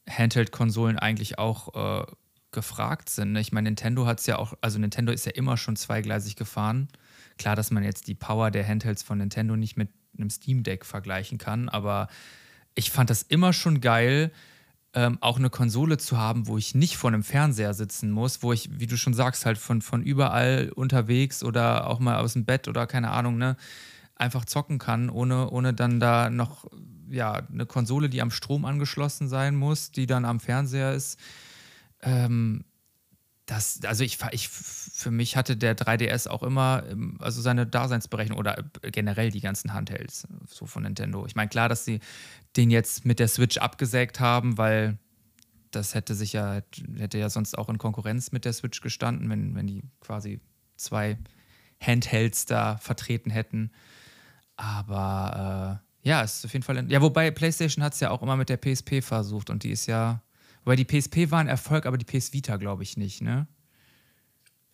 Handheld-Konsolen eigentlich auch äh, gefragt sind. Ne? Ich meine, Nintendo hat es ja auch, also Nintendo ist ja immer schon zweigleisig gefahren. Klar, dass man jetzt die Power der Handhelds von Nintendo nicht mit einem Steam Deck vergleichen kann, aber ich fand das immer schon geil, ähm, auch eine Konsole zu haben, wo ich nicht vor einem Fernseher sitzen muss, wo ich, wie du schon sagst, halt von, von überall unterwegs oder auch mal aus dem Bett oder keine Ahnung, ne, einfach zocken kann, ohne, ohne dann da noch ja, eine Konsole, die am Strom angeschlossen sein muss, die dann am Fernseher ist. Ähm, das, also ich, ich, für mich hatte der 3DS auch immer, ähm, also seine Daseinsberechnung oder generell die ganzen Handhelds so von Nintendo. Ich meine, klar, dass sie den jetzt mit der Switch abgesägt haben, weil das hätte sich ja, hätte ja sonst auch in Konkurrenz mit der Switch gestanden, wenn, wenn die quasi zwei Handhelds da vertreten hätten. Aber äh, ja, es ist auf jeden Fall. Ja, wobei PlayStation hat es ja auch immer mit der PSP versucht und die ist ja. Wobei die PSP war ein Erfolg, aber die PS Vita glaube ich nicht, ne?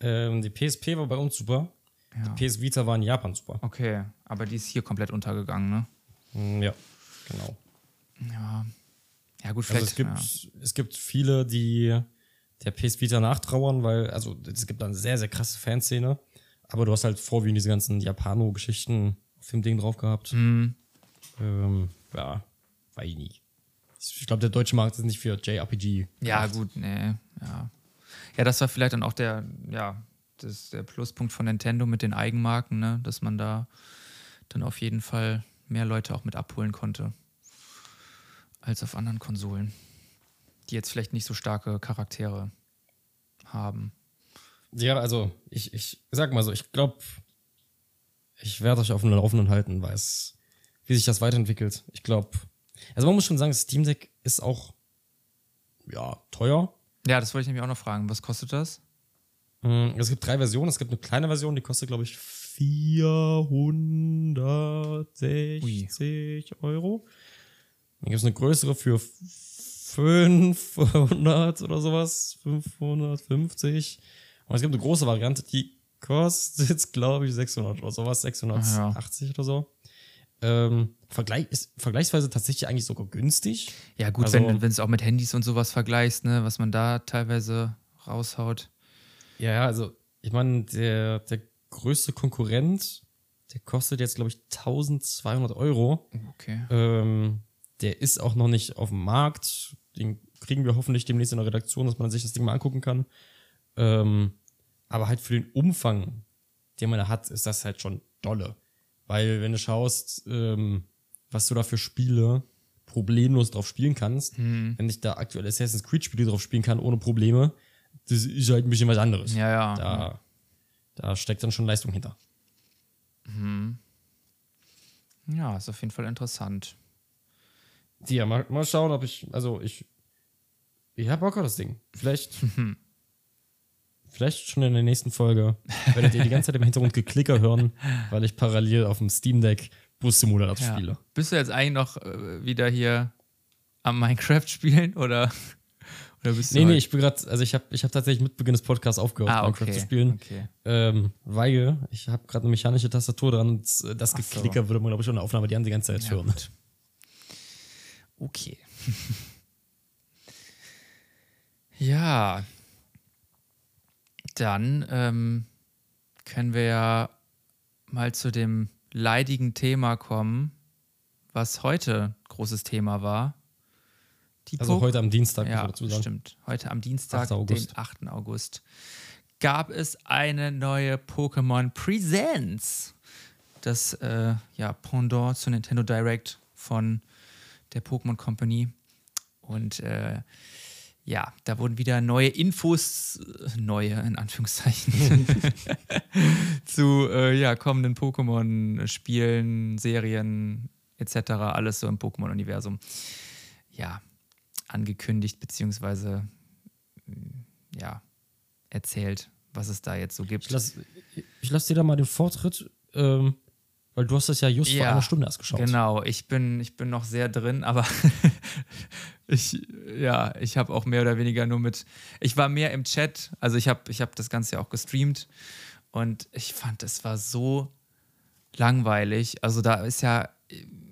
Ähm, die PSP war bei uns super. Ja. Die PS Vita war in Japan super. Okay, aber die ist hier komplett untergegangen, ne? Mm, Ja, genau. Ja. Ja, gut, Also vielleicht. es gibt, ja. es gibt viele, die der PS Vita nachtrauern, weil, also es gibt da eine sehr, sehr krasse Fanszene. Aber du hast halt vorwiegend diese ganzen Japano-Geschichten auf dem Ding drauf gehabt. Mhm. Ähm, ja, weiß ich nicht. Ich glaube, der deutsche Markt ist nicht für JRPG. Ja, gemacht. gut, nee, ja. Ja, das war vielleicht dann auch der, ja, das, der Pluspunkt von Nintendo mit den Eigenmarken, ne? dass man da dann auf jeden Fall mehr Leute auch mit abholen konnte als auf anderen Konsolen, die jetzt vielleicht nicht so starke Charaktere haben. Ja, also ich, ich sag mal so, ich glaube, ich werde euch auf dem Laufenden halten, weil es, wie sich das weiterentwickelt. Ich glaube, also man muss schon sagen, Steam Deck ist auch, ja, teuer. Ja, das wollte ich nämlich auch noch fragen. Was kostet das? Mm, Es gibt drei Versionen. Es gibt eine kleine Version, die kostet, glaube ich, 460 Euro. Dann gibt es eine größere für 500 oder sowas, 550. Und es gibt eine große Variante, die kostet, [laughs] glaube ich, 600 oder sowas, 680 oder so. Ähm, Vergleich, ist vergleichsweise tatsächlich eigentlich sogar günstig. Ja, gut, Also- wenn wenn es auch mit Handys und sowas vergleichst, ne, was man da teilweise raushaut. Ja, ja, also ich meine, der, der größte Konkurrent, der kostet jetzt, glaube ich, 1200 Euro. Okay. Ähm, der ist auch noch nicht auf dem Markt. Den kriegen wir hoffentlich demnächst in der Redaktion, dass man sich das Ding mal angucken kann. Ähm, aber halt für den Umfang, den man da hat, ist das halt schon dolle. Weil, wenn du schaust, ähm, was du da für Spiele problemlos drauf spielen kannst, wenn ich da aktuell Assassin's Creed Spiele drauf spielen kann, ohne Probleme, das ist halt ein bisschen was anderes. Ja, ja. Da, da steckt dann schon Leistung hinter. Ja, ist auf jeden Fall interessant. Ja, mal, mal schauen, ob ich, also ich, ich hab Bock auf das Ding. Vielleicht, [laughs] vielleicht schon in der nächsten Folge werdet ihr die ganze Zeit im Hintergrund Geklicker hören, weil ich parallel auf dem Steam Deck Bus Simulator Ja. spiele. Bist du jetzt eigentlich noch äh, wieder hier am Minecraft spielen oder, oder bist du Nee, nee, ich bin gerade, also ich habe ich hab tatsächlich mit Beginn des Podcasts aufgehört, ah, Minecraft okay. zu spielen. Okay. Ähm, weil ich habe gerade eine mechanische Tastatur dran und äh, das Ach so. Geklicker würde man, glaube ich, schon in der Aufnahme die ganze Zeit Ja, hören. gut. Okay. [laughs] ja. Dann ähm, können wir ja mal zu dem leidigen Thema kommen, was heute großes Thema war. Die also Pok heute am Dienstag, ja, dazu sagen. stimmt. Heute am Dienstag, 8. den 8. August, gab es eine neue Pokémon Presents. Das äh, ja, Pendant zu Nintendo Direct von der Pokémon Company. Und äh, ja, da wurden wieder neue Infos, äh, neue in Anführungszeichen, [laughs] zu äh, ja, kommenden Pokémon-Spielen, Serien etc. Alles so im Pokémon-Universum. Ja, angekündigt, beziehungsweise ja, erzählt, was es da jetzt so gibt. Ich lasse lass dir da mal den Vortritt. Ähm, weil du hast das ja just ja, vor einer Stunde erst geschaut. Genau, ich bin, ich bin noch sehr drin, aber [laughs] ich, ja, ich habe auch mehr oder weniger nur mit. Ich war mehr im Chat, also ich habe ich hab das Ganze ja auch gestreamt und ich fand, es war so langweilig. Also da ist ja.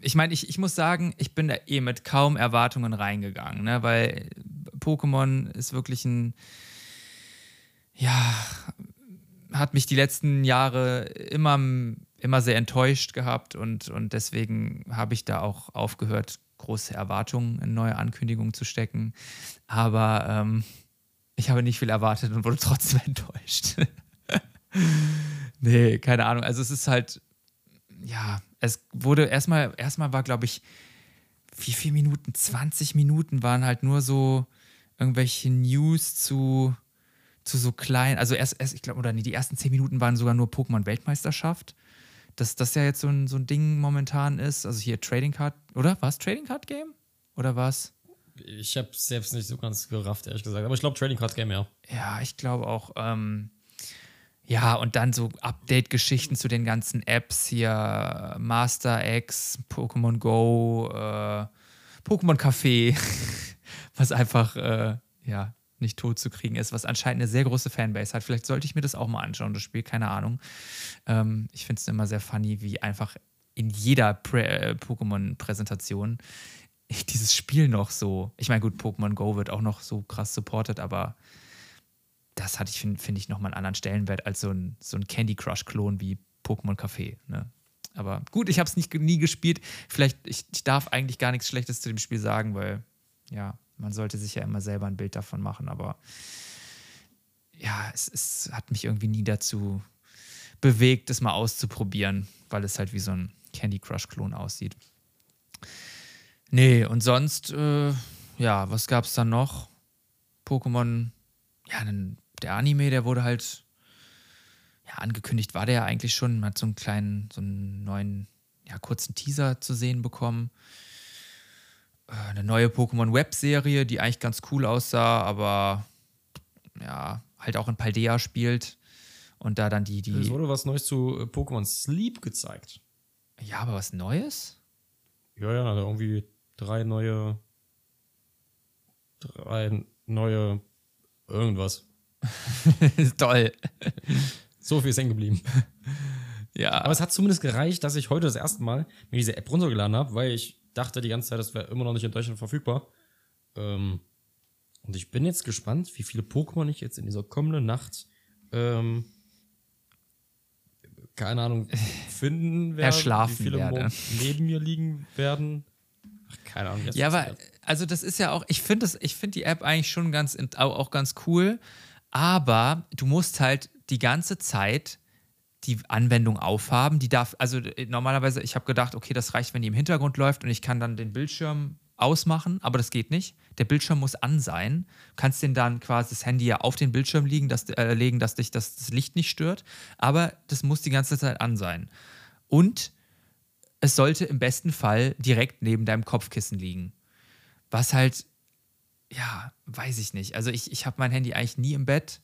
Ich meine, ich, ich muss sagen, ich bin da eh mit kaum Erwartungen reingegangen, ne? weil Pokémon ist wirklich ein. Ja, hat mich die letzten Jahre immer immer sehr enttäuscht gehabt und, und deswegen habe ich da auch aufgehört, große Erwartungen in neue Ankündigungen zu stecken. Aber ähm, ich habe nicht viel erwartet und wurde [laughs] trotzdem enttäuscht. [laughs] nee, keine Ahnung. Also es ist halt, ja, es wurde erstmal, erstmal war, glaube ich, wie viele Minuten? 20 Minuten waren halt nur so irgendwelche News zu, zu so klein, also erst, erst ich glaube, oder nee, die ersten 10 Minuten waren sogar nur Pokémon-Weltmeisterschaft dass das ja jetzt so ein, so ein Ding momentan ist. Also hier Trading Card, oder? War es Trading Card Game? Oder was? Ich habe selbst nicht so ganz gerafft, ehrlich gesagt. Aber ich glaube Trading Card Game, ja. Ja, ich glaube auch. Ähm, ja, und dann so Update-Geschichten zu den ganzen Apps hier: Master X, Pokémon Go, äh, Pokémon Café, [laughs] was einfach, äh, ja, nicht tot zu kriegen ist, was anscheinend eine sehr große Fanbase hat. Vielleicht sollte ich mir das auch mal anschauen, das Spiel, keine Ahnung. Ähm, ich finde es immer sehr funny, wie einfach in jeder äh, Pokémon-Präsentation dieses Spiel noch so. Ich meine, gut, Pokémon Go wird auch noch so krass supported, aber das hatte ich, finde find ich, nochmal einen anderen Stellenwert als so ein, so ein Candy Crush-Klon wie Pokémon Café. Ne? Aber gut, ich habe es nie gespielt. Vielleicht, ich, ich darf eigentlich gar nichts Schlechtes zu dem Spiel sagen, weil, ja, man sollte sich ja immer selber ein Bild davon machen, aber ja, es, es hat mich irgendwie nie dazu bewegt, es mal auszuprobieren, weil es halt wie so ein Candy Crush-Klon aussieht. Nee, und sonst, äh, ja, was gab es dann noch? Pokémon, ja, der Anime, der wurde halt, ja, angekündigt war der ja eigentlich schon. Man hat so einen kleinen, so einen neuen, ja, kurzen Teaser zu sehen bekommen. Äh, eine neue Pokémon-Webserie, die eigentlich ganz cool aussah, aber ja, halt auch in Paldea spielt. Und da dann die. die es wurde was Neues zu äh, Pokémon Sleep gezeigt. Ja, aber was Neues? Ja, ja, da irgendwie drei neue. Drei neue. Irgendwas. [laughs] Toll. So viel ist hängen geblieben. Ja. Aber es hat zumindest gereicht, dass ich heute das erste Mal mir diese App runtergeladen habe, weil ich dachte die ganze Zeit, das wäre immer noch nicht in Deutschland verfügbar. Ähm, und ich bin jetzt gespannt, wie viele Pokémon ich jetzt in dieser kommenden Nacht, ähm, keine Ahnung, [laughs] finden werde. Erschlafen wie viele werde. neben mir liegen werden. Ach, keine Ahnung. Ja, aber also das ist ja auch, ich finde find die App eigentlich schon ganz, auch ganz cool, aber du musst halt die ganze Zeit die Anwendung aufhaben. Die darf, also äh, normalerweise, ich habe gedacht, okay, das reicht, wenn die im Hintergrund läuft und ich kann dann den Bildschirm ausmachen, aber das geht nicht. Der Bildschirm muss an sein. Du kannst den dann quasi das Handy ja auf den Bildschirm liegen, dass, äh, legen, dass dich das, das Licht nicht stört, aber das muss die ganze Zeit an sein. Und es sollte im besten Fall direkt neben deinem Kopfkissen liegen. Was halt, ja, weiß ich nicht. Also ich, ich habe mein Handy eigentlich nie im Bett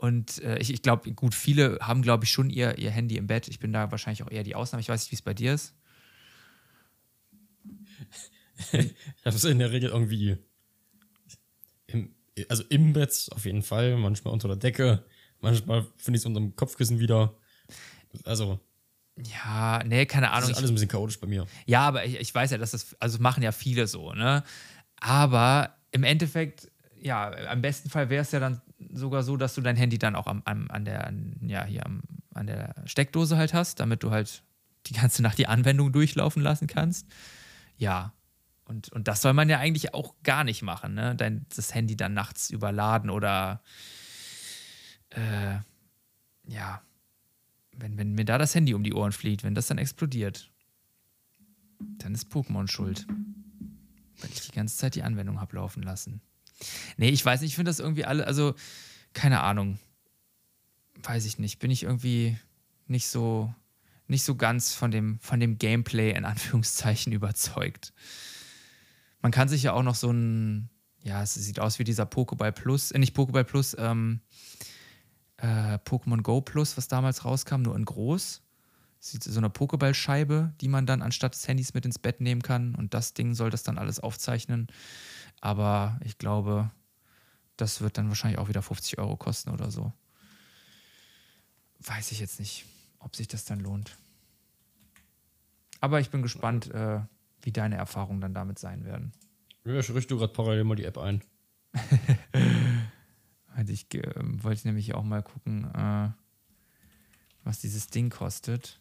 und äh, ich, ich glaube, gut, viele haben, glaube ich, schon ihr, ihr Handy im Bett. Ich bin da wahrscheinlich auch eher die Ausnahme. Ich weiß nicht, wie es bei dir ist. ich habe es in der Regel irgendwie im, also im Bett auf jeden Fall, manchmal unter der Decke, manchmal finde ich es unter dem Kopfkissen wieder. Also. Ja, nee, keine Ahnung. Das ist alles ein bisschen chaotisch bei mir. Ja, aber ich, ich weiß ja, dass das, also machen ja viele so, ne? Aber im Endeffekt ja, am besten Fall wäre es ja dann sogar so, dass du dein Handy dann auch am, am, an der, ja, hier am, an der Steckdose halt hast, damit du halt die ganze Nacht die Anwendung durchlaufen lassen kannst. Ja. Und, und das soll man ja eigentlich auch gar nicht machen, ne? Dein, das Handy dann nachts überladen oder äh, ja, wenn, wenn mir da das Handy um die Ohren fliegt, wenn das dann explodiert, dann ist Pokémon schuld. Weil ich die ganze Zeit die Anwendung habe laufen lassen. Nee, ich weiß nicht, ich finde das irgendwie alle, also keine Ahnung. Weiß ich nicht. Bin ich irgendwie nicht so, nicht so ganz von dem, von dem Gameplay in Anführungszeichen [laughs] überzeugt. Man kann sich ja auch noch so ein, ja, es sieht aus wie dieser Pokéball Plus, äh, nicht Pokéball Plus, ähm, äh, Pokémon Go Plus, was damals rauskam, nur in groß. Sieht so eine Pokéballscheibe, die man dann anstatt des Handys mit ins Bett nehmen kann. Und das Ding soll das dann alles aufzeichnen. Aber ich glaube, das wird dann wahrscheinlich auch wieder 50 Euro kosten oder so. Weiß ich jetzt nicht, ob sich das dann lohnt. Aber ich bin gespannt, äh, wie deine Erfahrungen dann damit sein werden. Ja, ich richte gerade parallel mal die App ein. [laughs] ich äh, wollte nämlich auch mal gucken, äh, was dieses Ding kostet.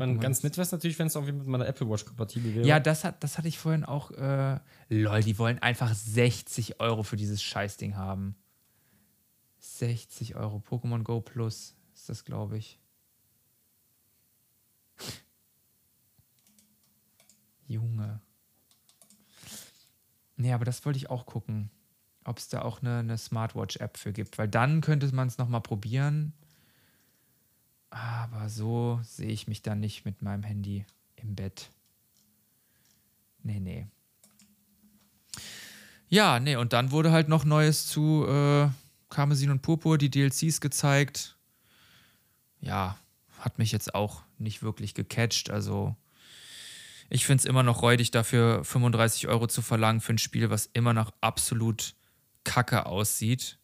Ich meine, ganz nett wäre es natürlich, wenn es irgendwie mit meiner Apple Watch kompatibel wäre. Ja, das, hat, das hatte ich vorhin auch. Äh, lol, die wollen einfach 60 Euro für dieses Scheißding haben. 60 Euro. Pokémon Go Plus ist das, glaube ich. Junge. Nee, aber das wollte ich auch gucken, ob es da auch eine, eine Smartwatch-App für gibt, weil dann könnte man es nochmal probieren. Aber so sehe ich mich dann nicht mit meinem Handy im Bett. Nee, nee. Ja, nee, und dann wurde halt noch Neues zu äh, Karmesin und Purpur, die DLCs gezeigt. Ja, hat mich jetzt auch nicht wirklich gecatcht. Also, ich finde es immer noch räudig, dafür 35 Euro zu verlangen für ein Spiel, was immer noch absolut kacke aussieht.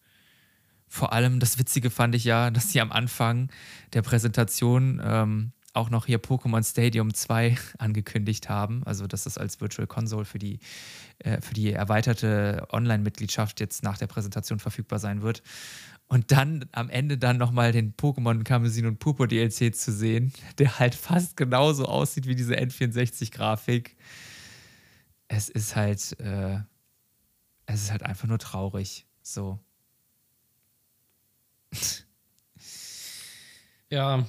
Vor allem das Witzige fand ich ja, dass sie am Anfang der Präsentation ähm, auch noch hier Pokémon Stadium 2 [laughs] angekündigt haben. Also, dass das als Virtual Console für die, äh, für die erweiterte Online-Mitgliedschaft jetzt nach der Präsentation verfügbar sein wird. Und dann am Ende dann nochmal den Pokémon Kamezin und Purpur DLC zu sehen, der halt fast genauso aussieht wie diese N64-Grafik. Es ist halt, äh, es ist halt einfach nur traurig. So. Ja,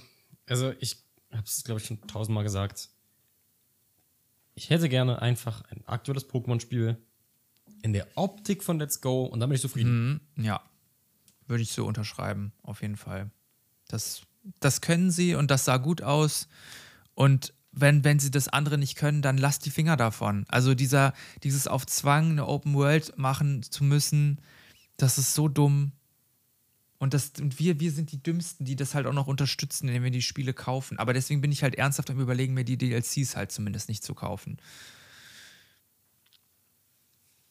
also ich habe es, glaube ich, schon tausendmal gesagt. Ich hätte gerne einfach ein aktuelles Pokémon-Spiel in der Optik von Let's Go und dann bin ich zufrieden. Mhm, ja, würde ich so unterschreiben, auf jeden Fall. Das, das können sie und das sah gut aus. Und wenn, wenn sie das andere nicht können, dann lasst die Finger davon. Also dieser, dieses auf Zwang eine Open World machen zu müssen, das ist so dumm. Und, das, und wir, wir sind die Dümmsten, die das halt auch noch unterstützen, indem wir die Spiele kaufen. Aber deswegen bin ich halt ernsthaft am Überlegen, mir die DLCs halt zumindest nicht zu kaufen.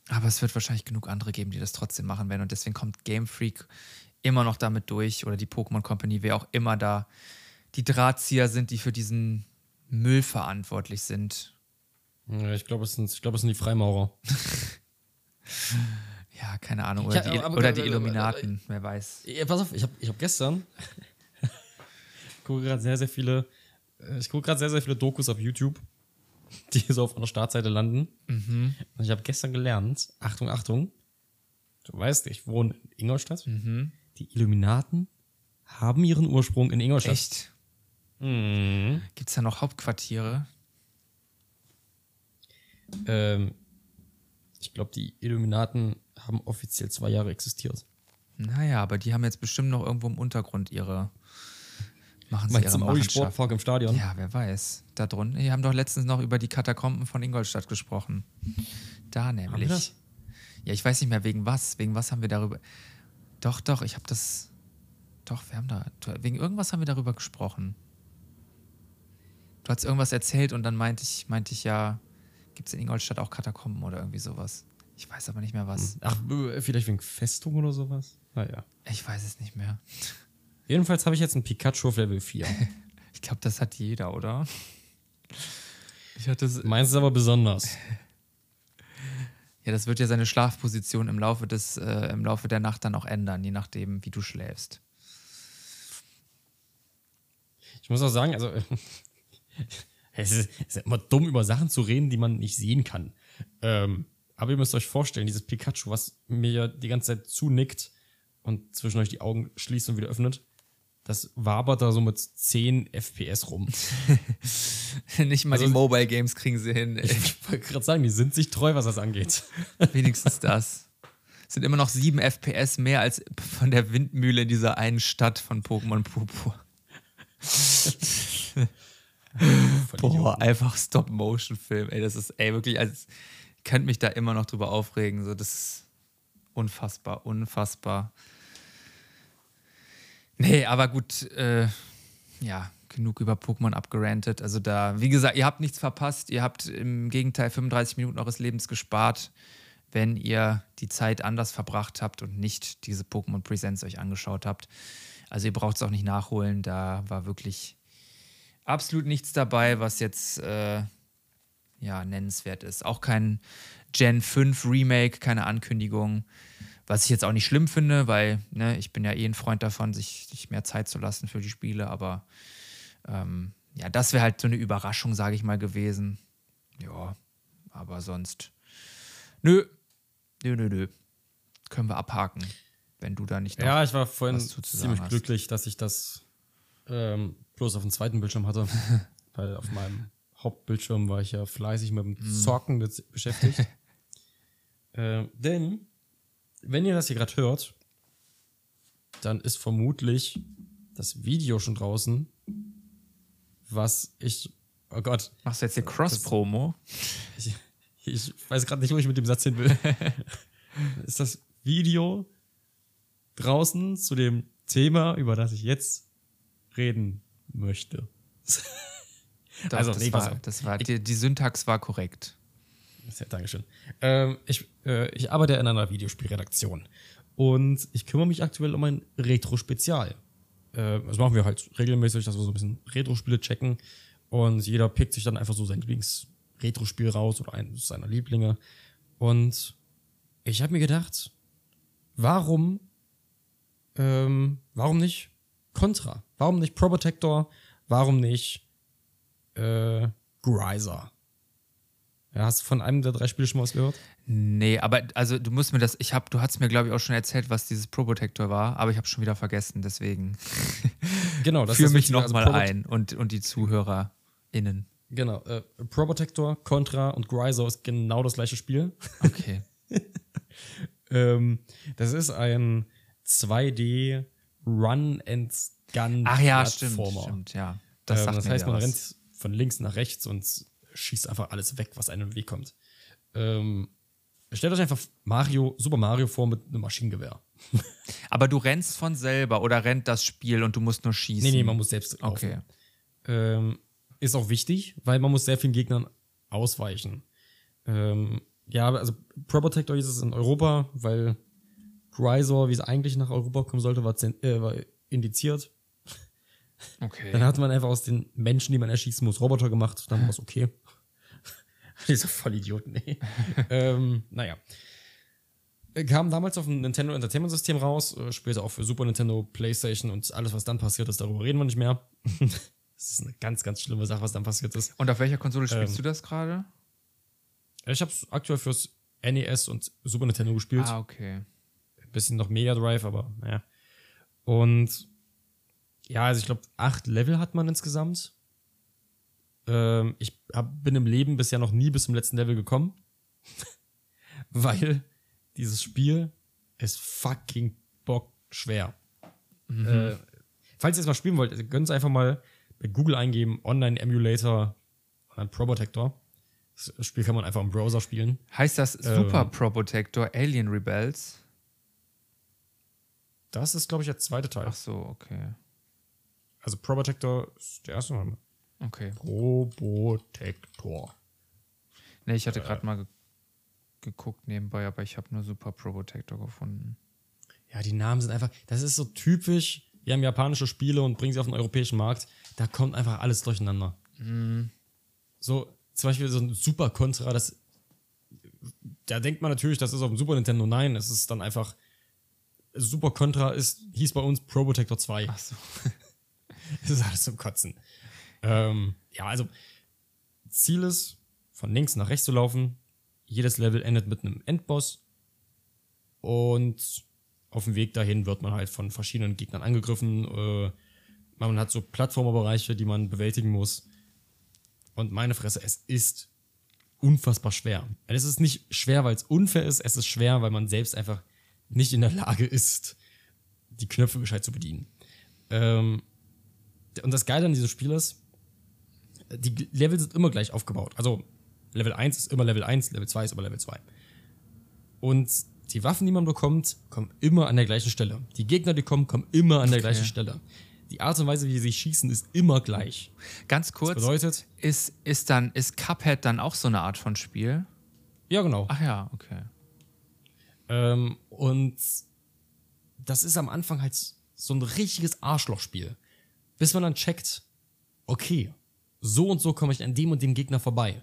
Aber es wird wahrscheinlich genug andere geben, die das trotzdem machen werden. Und deswegen kommt Game Freak immer noch damit durch oder die Pokémon Company, wer auch immer da die Drahtzieher sind, die für diesen Müll verantwortlich sind. Ja, ich glaube, es, glaub, es sind die Freimaurer. [laughs] Ja, keine Ahnung. Oder, ja, die, aber, oder die Illuminaten, wer weiß. Ja, pass auf, ich habe ich hab gestern. [laughs] ich gucke gerade sehr, sehr viele. Äh, ich gucke gerade sehr, sehr viele Dokus auf YouTube, die so auf einer Startseite landen. Mhm. Und ich habe gestern gelernt, Achtung, Achtung, du weißt, ich wohne in Ingolstadt. Mhm. Die Illuminaten haben ihren Ursprung in Ingolstadt. Echt? Mhm. Gibt es da noch Hauptquartiere? Ähm, ich glaube, die Illuminaten haben offiziell zwei Jahre existiert. Naja, aber die haben jetzt bestimmt noch irgendwo im Untergrund ihre. Machen sie Meinst ihre Audi Sportpark im Stadion? Ja, wer weiß. Da drunten. Die haben doch letztens noch über die Katakomben von Ingolstadt gesprochen. Da nämlich. Ja, ich weiß nicht mehr wegen was. Wegen was haben wir darüber. Doch, doch, ich habe das. Doch, wir haben da. Wegen irgendwas haben wir darüber gesprochen. Du hast irgendwas erzählt und dann meinte ich, meinte ich ja, gibt es in Ingolstadt auch Katakomben oder irgendwie sowas. Ich weiß aber nicht mehr was. Hm. Ach, vielleicht wegen Festung oder sowas? Naja. Ich weiß es nicht mehr. Jedenfalls habe ich jetzt einen Pikachu auf Level 4. [laughs] ich glaube, das hat jeder, oder? Ich hatte Meins ist aber besonders. Ja, das wird ja seine Schlafposition im Laufe, des, äh, im Laufe der Nacht dann auch ändern, je nachdem, wie du schläfst. Ich muss auch sagen, also [laughs] es ist, es ist immer dumm, über Sachen zu reden, die man nicht sehen kann. Ähm, aber ihr müsst euch vorstellen, dieses Pikachu, was mir die ganze Zeit zunickt und zwischendurch die Augen schließt und wieder öffnet, das wabert da so mit 10 FPS rum. [laughs] Nicht mal Also- die Mobile Games kriegen sie hin. ey. Ich wollte gerade sagen, die sind sich treu, was das angeht. [laughs] Wenigstens das. Es sind immer noch 7 FPS mehr als von der Windmühle in dieser einen Stadt von Pokémon Purpur. [laughs] Boah, einfach Stop-Motion-Film. Ey, das ist, ey, wirklich, ich könnte mich da immer noch drüber aufregen. So, das ist unfassbar, unfassbar. Nee, aber gut, äh, ja, genug über Pokémon abgerantet. Also da, wie gesagt, ihr habt nichts verpasst. Ihr habt im Gegenteil 35 Minuten eures Lebens gespart, wenn ihr die Zeit anders verbracht habt und nicht diese Pokémon Presents euch angeschaut habt. Also ihr braucht es auch nicht nachholen. Da war wirklich absolut nichts dabei, was jetzt äh, ja, nennenswert ist. Auch kein Gen 5 Remake, keine Ankündigung. Was ich jetzt auch nicht schlimm finde, weil ne, ich bin ja eh ein Freund davon, sich, sich mehr Zeit zu lassen für die Spiele. Aber ähm, ja, das wäre halt so eine Überraschung, sage ich mal, gewesen. Ja, aber sonst. Nö. Nö, nö, nö. Können wir abhaken, wenn du da nicht. Ja, ich war vorhin ziemlich hast. glücklich, dass ich das ähm, bloß auf dem zweiten Bildschirm hatte. [laughs] weil auf meinem Hauptbildschirm war ich ja fleißig mit Mhm. dem Zocken bez- beschäftigt. [laughs] ähm, denn, wenn ihr das hier gerade hört, dann ist vermutlich das Video schon draußen, was ich. Oh Gott, Machst du jetzt hier Cross-Promo? [laughs] ich, ich weiß gerade nicht, wo ich mit dem Satz hin will. [laughs] ist das Video draußen zu dem Thema, über das ich jetzt reden möchte? Doch, Also, das, nee, war, das war, die, die Syntax war korrekt. Ja, Dankeschön. Ähm, ich, äh, ich arbeite in einer Videospielredaktion und ich kümmere mich aktuell um ein Retro-Spezial. Äh, das machen wir halt regelmäßig, dass wir so ein bisschen Retro-Spiele checken und jeder pickt sich dann einfach so sein Lieblings-Retro-Spiel raus oder eines seiner Lieblinge. Und ich habe mir gedacht, warum, ähm, warum nicht Contra? Warum nicht Pro Protector? Warum nicht äh, Gryzer? Ja, hast du von einem der drei Spiele schon mal was gehört? Nee, aber also du musst mir das, ich hab, du hast mir glaube ich auch schon erzählt, was dieses Pro Protector war, aber ich habe schon wieder vergessen, deswegen Genau, [laughs] das führe ist mich. Also nochmal Pro- ein und, und die ZuhörerInnen. Genau, äh, Pro Protector, Contra und Gryzer ist genau das gleiche Spiel. Okay. [laughs] ähm, das ist ein 2D Run and Gun Ach ja, stimmt, stimmt, ja. Das, ähm, sagt das mir heißt, man was. rennt von links nach rechts und schießt einfach alles weg, was einem in den Weg kommt. Ähm, stellt euch einfach Mario, Super Mario vor mit einem Maschinengewehr. [laughs] Aber du rennst von selber oder rennt das Spiel und du musst nur schießen? Nee, nee, man muss selbst laufen. Okay. Ähm, ist auch wichtig, weil man muss sehr vielen Gegnern ausweichen. Ähm, ja, also Pro Protector hieß es in Europa, weil Gryzor, wie es eigentlich nach Europa kommen sollte, war, äh, war indiziert. Okay. Dann hat man einfach aus den Menschen, die man erschießen muss, Roboter gemacht. Dann war es okay. [laughs] Dieser Vollidioten, nee. [laughs] ähm, naja. Äh, Kam damals auf dem Nintendo Entertainment System raus, äh, später auch für Super Nintendo, PlayStation und alles, was dann passiert ist, darüber reden wir nicht mehr. [laughs] das ist eine ganz, ganz schlimme Sache, was dann passiert ist. Und auf welcher Konsole spielst Ähm, du das gerade? Ich habe es aktuell fürs NES und Super Nintendo gespielt. Ah, okay. bisschen noch Mega Drive, aber naja. Und ja, also ich glaube, acht Level hat man insgesamt. Ähm, ich hab, bin im Leben bisher noch nie bis zum letzten Level gekommen. [laughs] Weil dieses Spiel ist fucking bock schwer. Äh, falls ihr es mal spielen wollt, könnt ihr einfach mal bei Google eingeben, Online Emulator und dann Pro Protector. Das Spiel kann man einfach im Browser spielen. Heißt das Ähm. Super Pro Protector Alien Rebels? Das ist, glaube ich, der zweite Teil. Ach so, okay. Also Pro Protector ist der erste Name. Okay. Probotector. Nee, ich hatte gerade mal ge geguckt nebenbei, aber ich habe nur Super Pro Protector gefunden. Ja, die Namen sind einfach, das ist so typisch. Wir haben japanische Spiele und bringen sie auf den europäischen Markt. Da kommt einfach alles durcheinander. So, zum Beispiel so ein Super Contra, das da denkt man natürlich, das ist auf dem Super Nintendo. Nein, es ist dann einfach. Super Contra ist, hieß bei uns Pro Protector 2. Ach so. Das [laughs] ist alles zum Kotzen. Ähm, ja, also Ziel ist, von links nach rechts zu laufen. Jedes Level endet mit einem Endboss. Und auf dem Weg dahin wird man halt von verschiedenen Gegnern angegriffen. Äh, man hat so Plattformerbereiche, die man bewältigen muss. Und meine Fresse, es ist unfassbar schwer. Es ist nicht schwer, weil es unfair ist, es ist schwer, weil man selbst einfach nicht in der Lage ist, die Knöpfe gescheit zu bedienen. Ähm, und das Geile an diesem Spiel ist, die Level sind immer gleich aufgebaut. Also Level 1 ist immer Level 1, Level 2 ist immer Level 2. Und die Waffen, die man bekommt, kommen immer an der gleichen Stelle. Die Gegner, die kommen, kommen immer an der Okay. gleichen Stelle. Die Art und Weise, wie sie schießen, ist immer gleich. Ganz kurz, Das bedeutet, ist, ist dann, ist Cuphead dann auch so eine Art von Spiel? ja genau. Ach ja, okay. Ähm, und das ist am Anfang halt so ein richtiges Arschlochspiel. Bis man dann checkt, okay, so und so komme ich an dem und dem Gegner vorbei.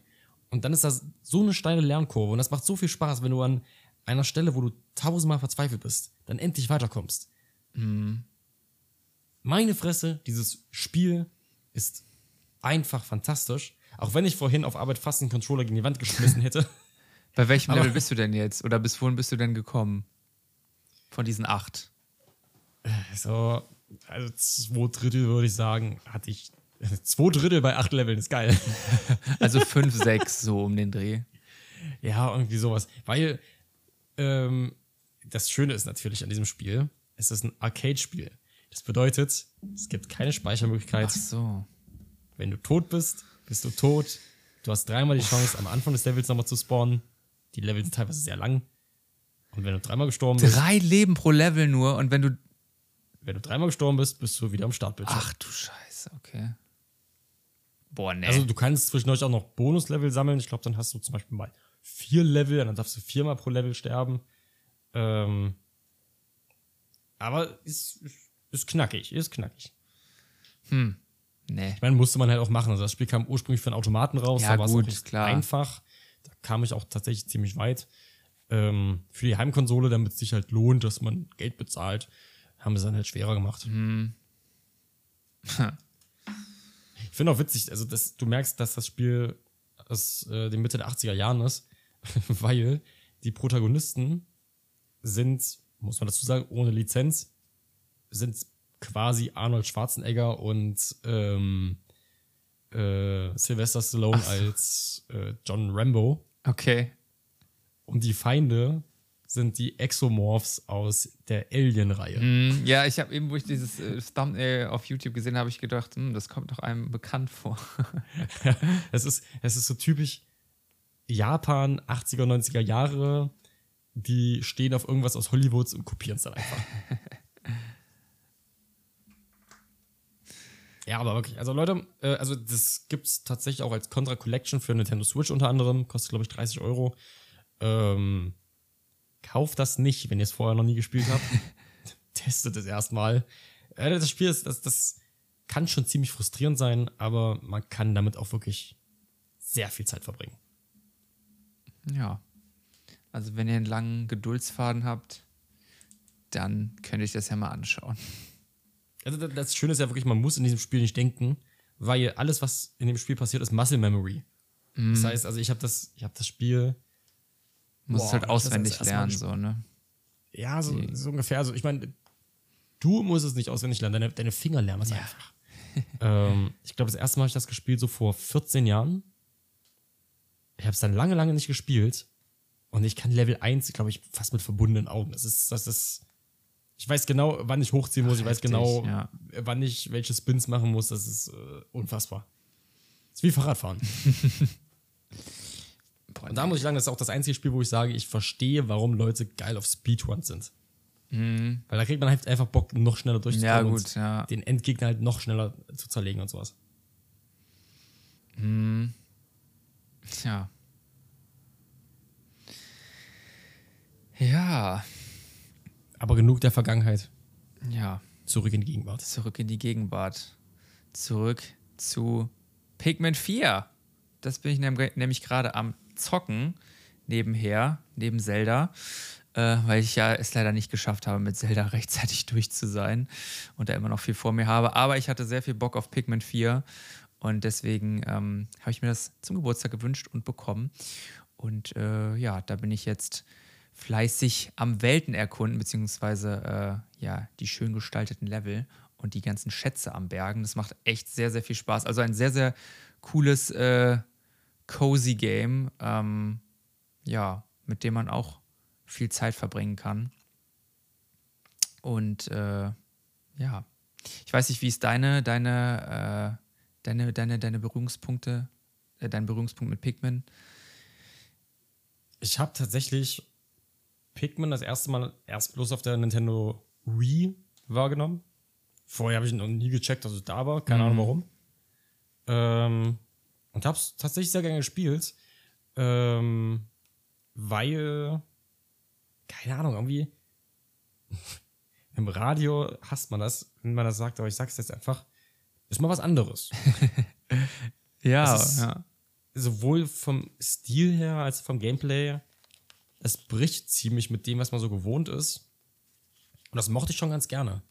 Und dann ist das so eine steile Lernkurve und das macht so viel Spaß, wenn du an einer Stelle, wo du tausendmal verzweifelt bist, dann endlich weiterkommst. Meine Fresse, dieses Spiel ist einfach fantastisch. Auch wenn ich vorhin auf Arbeit fast einen Controller gegen die Wand geschmissen hätte. [laughs] Bei welchem Level bist du denn jetzt? Oder bis wohin bist du denn gekommen? Von diesen acht. So, also zwei Drittel würde ich sagen, hatte ich. Zwei Drittel bei acht Leveln ist geil. [laughs] Also fünf, sechs, so um den Dreh. ja, irgendwie sowas. Weil ähm, das Schöne ist natürlich an diesem Spiel, es ist ein Arcade-Spiel. Das bedeutet, es gibt keine Speichermöglichkeit. Ach so. Wenn du tot bist, bist du tot. Du hast dreimal die Chance, am Anfang des Levels nochmal zu spawnen. Die Level sind teilweise sehr lang. Und wenn du dreimal gestorben bist, Drei Leben pro Level nur und wenn du. Wenn du dreimal gestorben bist, bist du wieder am Startbildschirm. Ach du Scheiße, okay. Boah, nee. Also du kannst zwischendurch auch noch Bonuslevel sammeln. Ich glaube, dann hast du zum Beispiel mal vier Level und dann darfst du viermal pro Level sterben. Ähm, aber ist, ist, ist knackig, ist knackig. nee. Ich meine, musste man halt auch machen. Also das Spiel kam ursprünglich für einen Automaten raus, Ja, da war es nicht klar. einfach. Da kam ich auch tatsächlich ziemlich weit. Ähm, für die Heimkonsole, damit es sich halt lohnt, dass man Geld bezahlt, haben sie es dann halt schwerer gemacht. Hm. [laughs] Ich finde auch witzig, also das, du merkst, dass das Spiel aus äh, den Mitte der 80er Jahren ist, [laughs] weil die Protagonisten sind, muss man dazu sagen, ohne Lizenz, sind quasi Arnold Schwarzenegger und ähm, äh, Sylvester Stallone als äh, John Rambo. Okay. Und die Feinde sind die Exomorphs aus der Alien-Reihe. Hm, ja, ich habe eben, wo ich dieses äh, Thumbnail auf YouTube gesehen habe, ich gedacht, hm, das kommt doch einem bekannt vor. [laughs] Es ist, es ist so typisch Japan, 80er, 90er Jahre. Die stehen auf irgendwas aus Hollywoods und kopieren es dann einfach. [laughs] ja, aber wirklich. Also Leute, äh, also das gibt's tatsächlich auch als Contra Collection für Nintendo Switch unter anderem. Kostet, glaube ich, 30 Euro. Ähm, kauft das nicht, wenn ihr es vorher noch nie gespielt habt. [laughs] Testet es erstmal. Das Spiel ist, das, das kann schon ziemlich frustrierend sein, aber man kann damit auch wirklich sehr viel Zeit verbringen. Ja. Also, wenn ihr einen langen Geduldsfaden habt, dann könnt ihr euch das ja mal anschauen. Also das- Schöne ist ja wirklich, man muss in diesem Spiel nicht denken, weil alles, was in dem Spiel passiert, ist Muscle Memory. Das heißt, also ich habe das, ich habe das Spiel, Du musst Boah, es halt auswendig lernen, so, ne? ja, so, so ungefähr. Also ich meine, du musst es nicht auswendig lernen, deine, deine Finger lernen es einfach. [laughs] ähm, ich glaube, das erste Mal habe ich das gespielt so vor 14 Jahren. Ich habe es dann lange, lange nicht gespielt. Und ich kann Level 1, glaube ich, fast mit verbundenen Augen. Das ist, das ist. Ich weiß genau, wann ich hochziehen muss. ich weiß heftig, genau, ja. wann ich welche Spins machen muss. Das ist äh, unfassbar. Das ist wie Fahrradfahren. [laughs] Boah, Und da muss ich sagen, das ist auch das einzige Spiel, wo ich sage, ich verstehe, warum Leute geil auf Speedruns sind. Weil da kriegt man halt einfach Bock, noch schneller durchzukommen Mhm. Ja, gut, und ja. den Endgegner halt noch schneller zu zerlegen und sowas. Tja. Ja, Aber genug der Vergangenheit. ja. Zurück in die Gegenwart. Zurück in die Gegenwart. Zurück zu Pikmin 4. Das bin ich nämlich gerade am Zocken. nebenher, neben Zelda, äh, weil ich ja es leider nicht geschafft habe, mit Zelda [laughs] rechtzeitig durch zu sein und da immer noch viel vor mir habe. Aber ich hatte sehr viel Bock auf Pikmin 4 und deswegen ähm, habe ich mir das zum Geburtstag gewünscht und bekommen. Und äh, ja, da bin ich jetzt fleißig am Welten erkunden, beziehungsweise äh, ja, die schön gestalteten Level und die ganzen Schätze am Bergen. Das macht echt sehr, sehr viel Spaß. Also ein sehr, sehr cooles, äh, cozy Game, ähm, ja, mit dem man auch viel Zeit verbringen kann. Und äh, ja, ich weiß nicht, wie ist deine, deine, äh, deine, deine, deine Berührungspunkte, äh, dein Berührungspunkt mit Pikmin? Ich habe tatsächlich Pikmin das erste Mal erst bloß auf der Nintendo Wii wahrgenommen. Vorher habe ich noch nie gecheckt, dass es da war. Keine mhm. Ahnung warum. Ähm, und habe es tatsächlich sehr gerne gespielt. Ähm, weil, keine Ahnung, irgendwie [laughs] im Radio hasst man das, wenn man das sagt, aber ich sag's jetzt einfach, ist mal was anderes. [laughs] ja, ja. Sowohl vom Stil her als vom Gameplay. Es bricht ziemlich mit dem, was man so gewohnt ist. Und das mochte ich schon ganz gerne.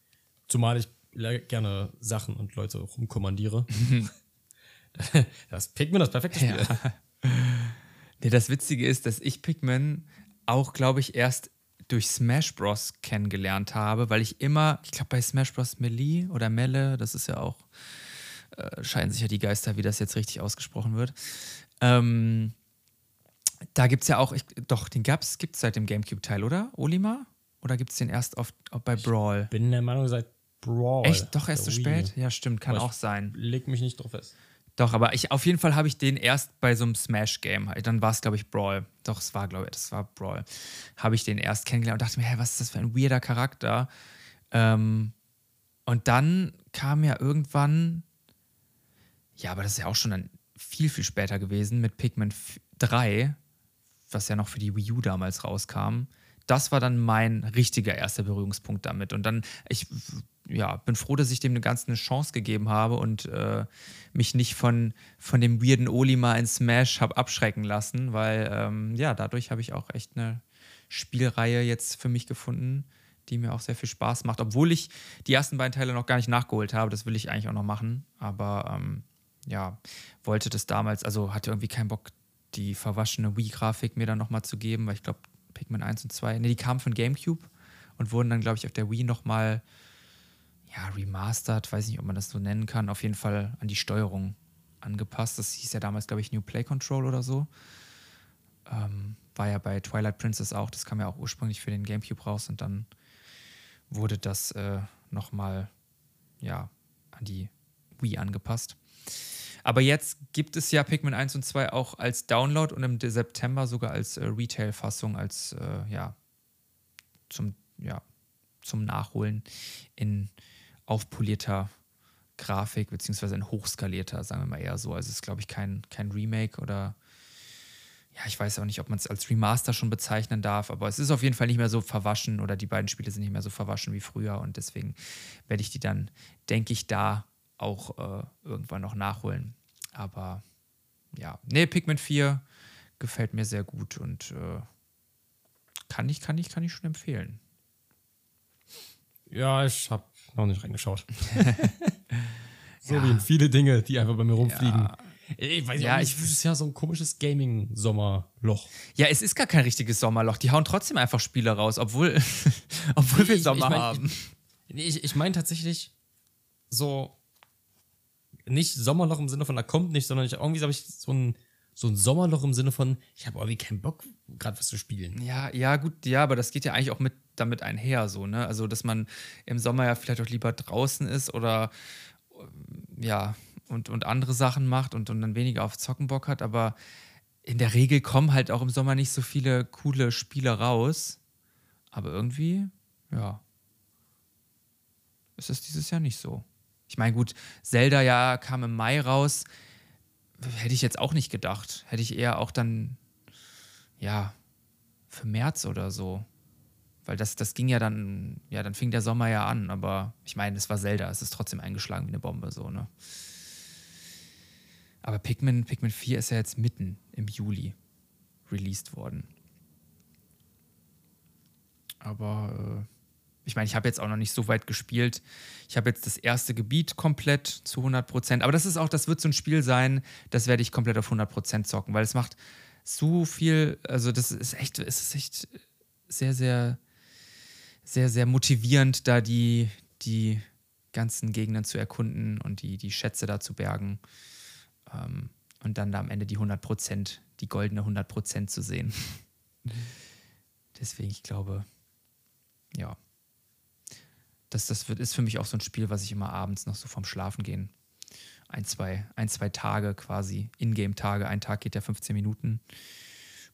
Zumal ich gerne Sachen und Leute rumkommandiere. [laughs] [laughs] das Pikmin das perfekte Spiel. Ja. Nee, das Witzige ist, dass ich Pikmin auch, glaube ich, erst durch Smash Bros. kennengelernt habe, weil ich immer, ich glaube bei Smash Bros. Melee oder Melle, das ist ja auch, äh, scheinen sich ja die Geister, wie das jetzt richtig ausgesprochen wird. Ähm, da gibt es ja auch, ich, doch, den gibt es seit dem Gamecube-Teil, oder? Olimar? Oder gibt es den erst auf, auf bei Brawl? Ich bin der Meinung, seit Brawl. Echt? Doch erst so spät? Ja, stimmt, kann auch sein. Leg mich nicht drauf fest. Doch, aber ich, auf jeden Fall habe ich den erst bei so einem Smash-Game, dann war es, glaube ich, Brawl. Doch, es war, glaube ich, das war Brawl. Habe ich den erst kennengelernt und dachte mir, hä, was ist das für ein weirder Charakter? Ähm, und dann kam ja irgendwann, ja, aber das ist ja auch schon dann viel, viel später gewesen, mit Pikmin 3, was ja noch für die Wii U damals rauskam. Das war dann mein richtiger erster Berührungspunkt damit. Und dann, ich ja, bin froh, dass ich dem eine ganze Chance gegeben habe und äh, mich nicht von, von dem weirden Olimar in Smash habe abschrecken lassen, weil ähm, ja, dadurch habe ich auch echt eine Spielreihe jetzt für mich gefunden, die mir auch sehr viel Spaß macht, obwohl ich die ersten beiden Teile noch gar nicht nachgeholt habe. Das will ich eigentlich auch noch machen, aber ähm, ja, wollte das damals, also hatte irgendwie keinen Bock, die verwaschene Wii-Grafik mir dann nochmal zu geben, weil ich glaube, Pikmin 1 und 2, ne, die kamen von GameCube und wurden dann, glaube ich, auf der Wii nochmal ja, remastered, weiß nicht, ob man das so nennen kann, auf jeden Fall an die Steuerung angepasst. Das hieß ja damals, glaube ich, New Play Control oder so. Ähm, war ja bei Twilight Princess auch, das kam ja auch ursprünglich für den GameCube raus und dann wurde das äh, nochmal ja, an die Wii angepasst. Aber jetzt gibt es ja Pikmin 1 und 2 auch als Download und im September sogar als äh, Retail-Fassung, als äh, ja, zum, ja, zum Nachholen in aufpolierter Grafik, beziehungsweise in hochskalierter, sagen wir mal eher so. Also es ist, glaube ich, kein, kein Remake oder ja, ich weiß auch nicht, ob man es als Remaster schon bezeichnen darf, aber es ist auf jeden Fall nicht mehr so verwaschen oder die beiden Spiele sind nicht mehr so verwaschen wie früher und deswegen werde ich die dann, denke ich, da auch äh, irgendwann noch nachholen. Aber ja, nee, Pikmin 4 gefällt mir sehr gut und äh, kann ich, kann ich, kann ich schon empfehlen. Ja, ich habe noch nicht reingeschaut. [laughs] so ja. wie viele Dinge, die einfach bei mir rumfliegen. Ja. Ich weiß ja, nicht, es ist ja so ein komisches Gaming-Sommerloch. Ja, es ist gar kein richtiges Sommerloch. Die hauen trotzdem einfach Spiele raus, obwohl, [laughs] obwohl wir Sommer ich mein, haben. Ich, ich meine tatsächlich so nicht Sommerloch im Sinne von, da kommt nicht, sondern ich, irgendwie habe ich so ein, so ein Sommerloch im Sinne von, ich habe irgendwie keinen Bock, gerade was zu spielen. Ja, ja, gut, ja, aber das geht ja eigentlich auch mit damit einher, so, ne? Also, dass man im Sommer ja vielleicht auch lieber draußen ist oder äh, ja, und, und andere Sachen macht und, und dann weniger auf Zocken Bock hat, aber in der Regel kommen halt auch im Sommer nicht so viele coole Spiele raus. Aber irgendwie, ja, ist es dieses Jahr nicht so. Ich meine, gut, Zelda ja kam im Mai raus. Hätte ich jetzt auch nicht gedacht. Hätte ich eher auch dann, ja, für März oder so. Weil das, das ging ja dann, ja, dann fing der Sommer ja an, aber ich meine, es war Zelda, es ist trotzdem eingeschlagen wie eine Bombe, so, ne? Aber Pikmin, Pikmin 4 ist ja jetzt mitten im Juli released worden. Aber äh, ich meine, ich habe jetzt auch noch nicht so weit gespielt. Ich habe jetzt das erste Gebiet komplett zu 100 Prozent. Aber das ist auch, das wird so ein Spiel sein, das werde ich komplett auf 100 Prozent zocken, weil es macht so viel, also das ist echt, es ist echt sehr, sehr, sehr, sehr motivierend, da die, die ganzen Gegenden zu erkunden und die, die Schätze da zu bergen. Ähm, und dann da am Ende die 100 Prozent, die goldene 100 Prozent zu sehen. Deswegen, ich glaube, ja. Das, das wird, ist für mich auch so ein Spiel, was ich immer abends noch so vorm Schlafen gehen. Ein, zwei, ein, zwei Tage quasi, Ingame-Tage. Ein Tag geht ja 15 Minuten.